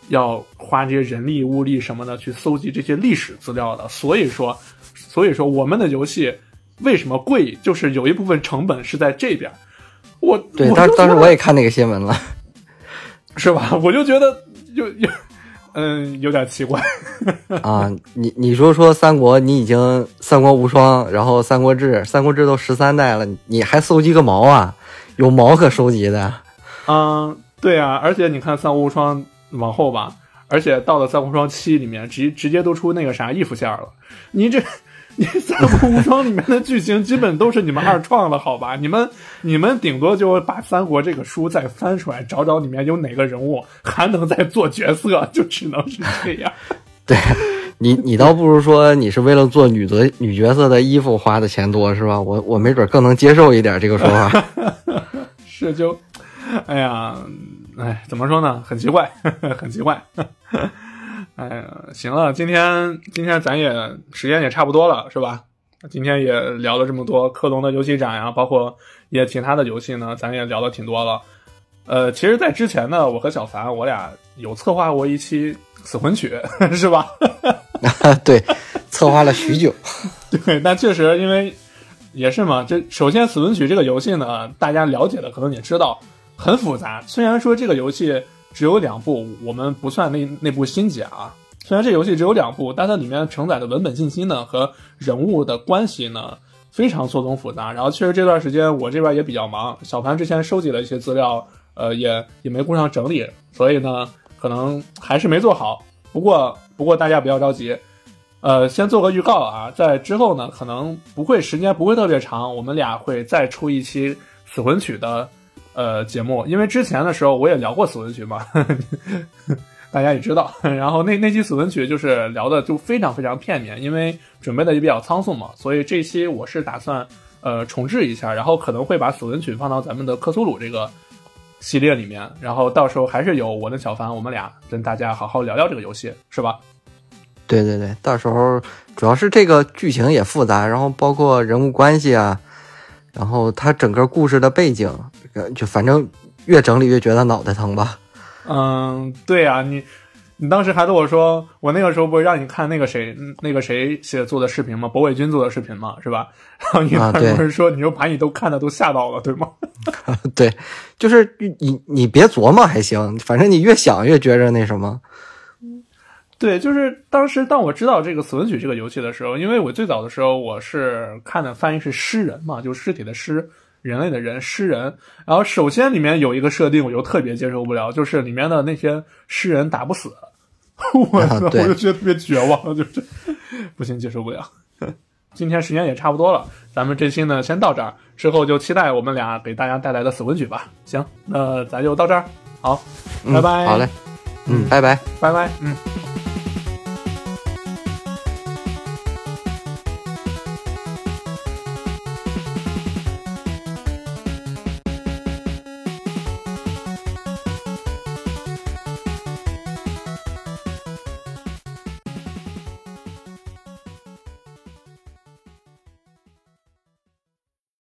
要花这些人力物力什么的去搜集这些历史资料的，所以说，所以说我们的游戏为什么贵，就是有一部分成本是在这边。我对，当当时我也看那个新闻了。*laughs* 是吧？我就觉得有有嗯有点奇怪。*laughs* 啊，你你说说三国，你已经三国无双，然后三国志，三国志都十三代了，你还搜集个毛啊？有毛可收集的？嗯，对啊，而且你看三国无双往后吧，而且到了三国无双七里面，直直接都出那个啥衣服线了。你这你三国无双里面的剧情基本都是你们二创了，好吧？你们你们顶多就把三国这个书再翻出来，找找里面有哪个人物还能再做角色，就只能是这样。对你，你倒不如说你是为了做女角女角色的衣服花的钱多是吧？我我没准更能接受一点这个说法。*laughs* 是就，哎呀，哎，怎么说呢？很奇怪，*laughs* 很奇怪。哎呀，行了，今天今天咱也时间也差不多了，是吧？今天也聊了这么多克隆的游戏展呀，包括一些其他的游戏呢，咱也聊的挺多了。呃，其实，在之前呢，我和小凡我俩有策划过一期死魂曲，*laughs* 是吧？*laughs* 对，策划了许久。*laughs* 对，但确实因为也是嘛，这首先《死魂曲》这个游戏呢，大家了解的可能也知道很复杂。虽然说这个游戏只有两部，我们不算那那部新解啊。虽然这游戏只有两部，但它里面承载的文本信息呢和人物的关系呢非常错综复杂。然后确实这段时间我这边也比较忙，小盘之前收集了一些资料，呃，也也没顾上整理，所以呢可能还是没做好。不过不过大家不要着急，呃，先做个预告啊，在之后呢可能不会时间不会特别长，我们俩会再出一期死魂曲的呃节目，因为之前的时候我也聊过死魂曲嘛。*laughs* 大家也知道，*laughs* 然后那那期死魂曲就是聊的就非常非常片面，因为准备的也比较仓促嘛，所以这期我是打算呃重置一下，然后可能会把死魂曲放到咱们的克苏鲁这个系列里面，然后到时候还是有我跟小凡我们俩跟大家好好聊聊这个游戏，是吧？对对对，到时候主要是这个剧情也复杂，然后包括人物关系啊，然后它整个故事的背景，就反正越整理越觉得脑袋疼吧。嗯，对呀、你你当时还跟我说，我那个时候不是让你看那个谁那个谁写做的视频吗？博伟军做的视频嘛，是吧？然后你啊当时对不是说，你就把你都看的都吓到了，对吗？*laughs* 对，就是你你别琢磨还行，反正你越想越觉着那什么。对，就是当时当我知道这个《死文曲》这个游戏的时候，因为我最早的时候我是看的翻译是诗人嘛，就是尸体的尸，人类的人，诗人。然后首先里面有一个设定，我就特别接受不了，就是里面的那些诗人打不死，*laughs* 我操，我就觉得特别绝望，就是 *laughs* 不行，接受不了。*laughs* 今天时间也差不多了，咱们这期呢先到这儿，之后就期待我们俩给大家带来的《死魂曲》吧。行，那咱就到这儿，好，嗯拜拜好嘞，嗯，拜拜。拜拜，嗯。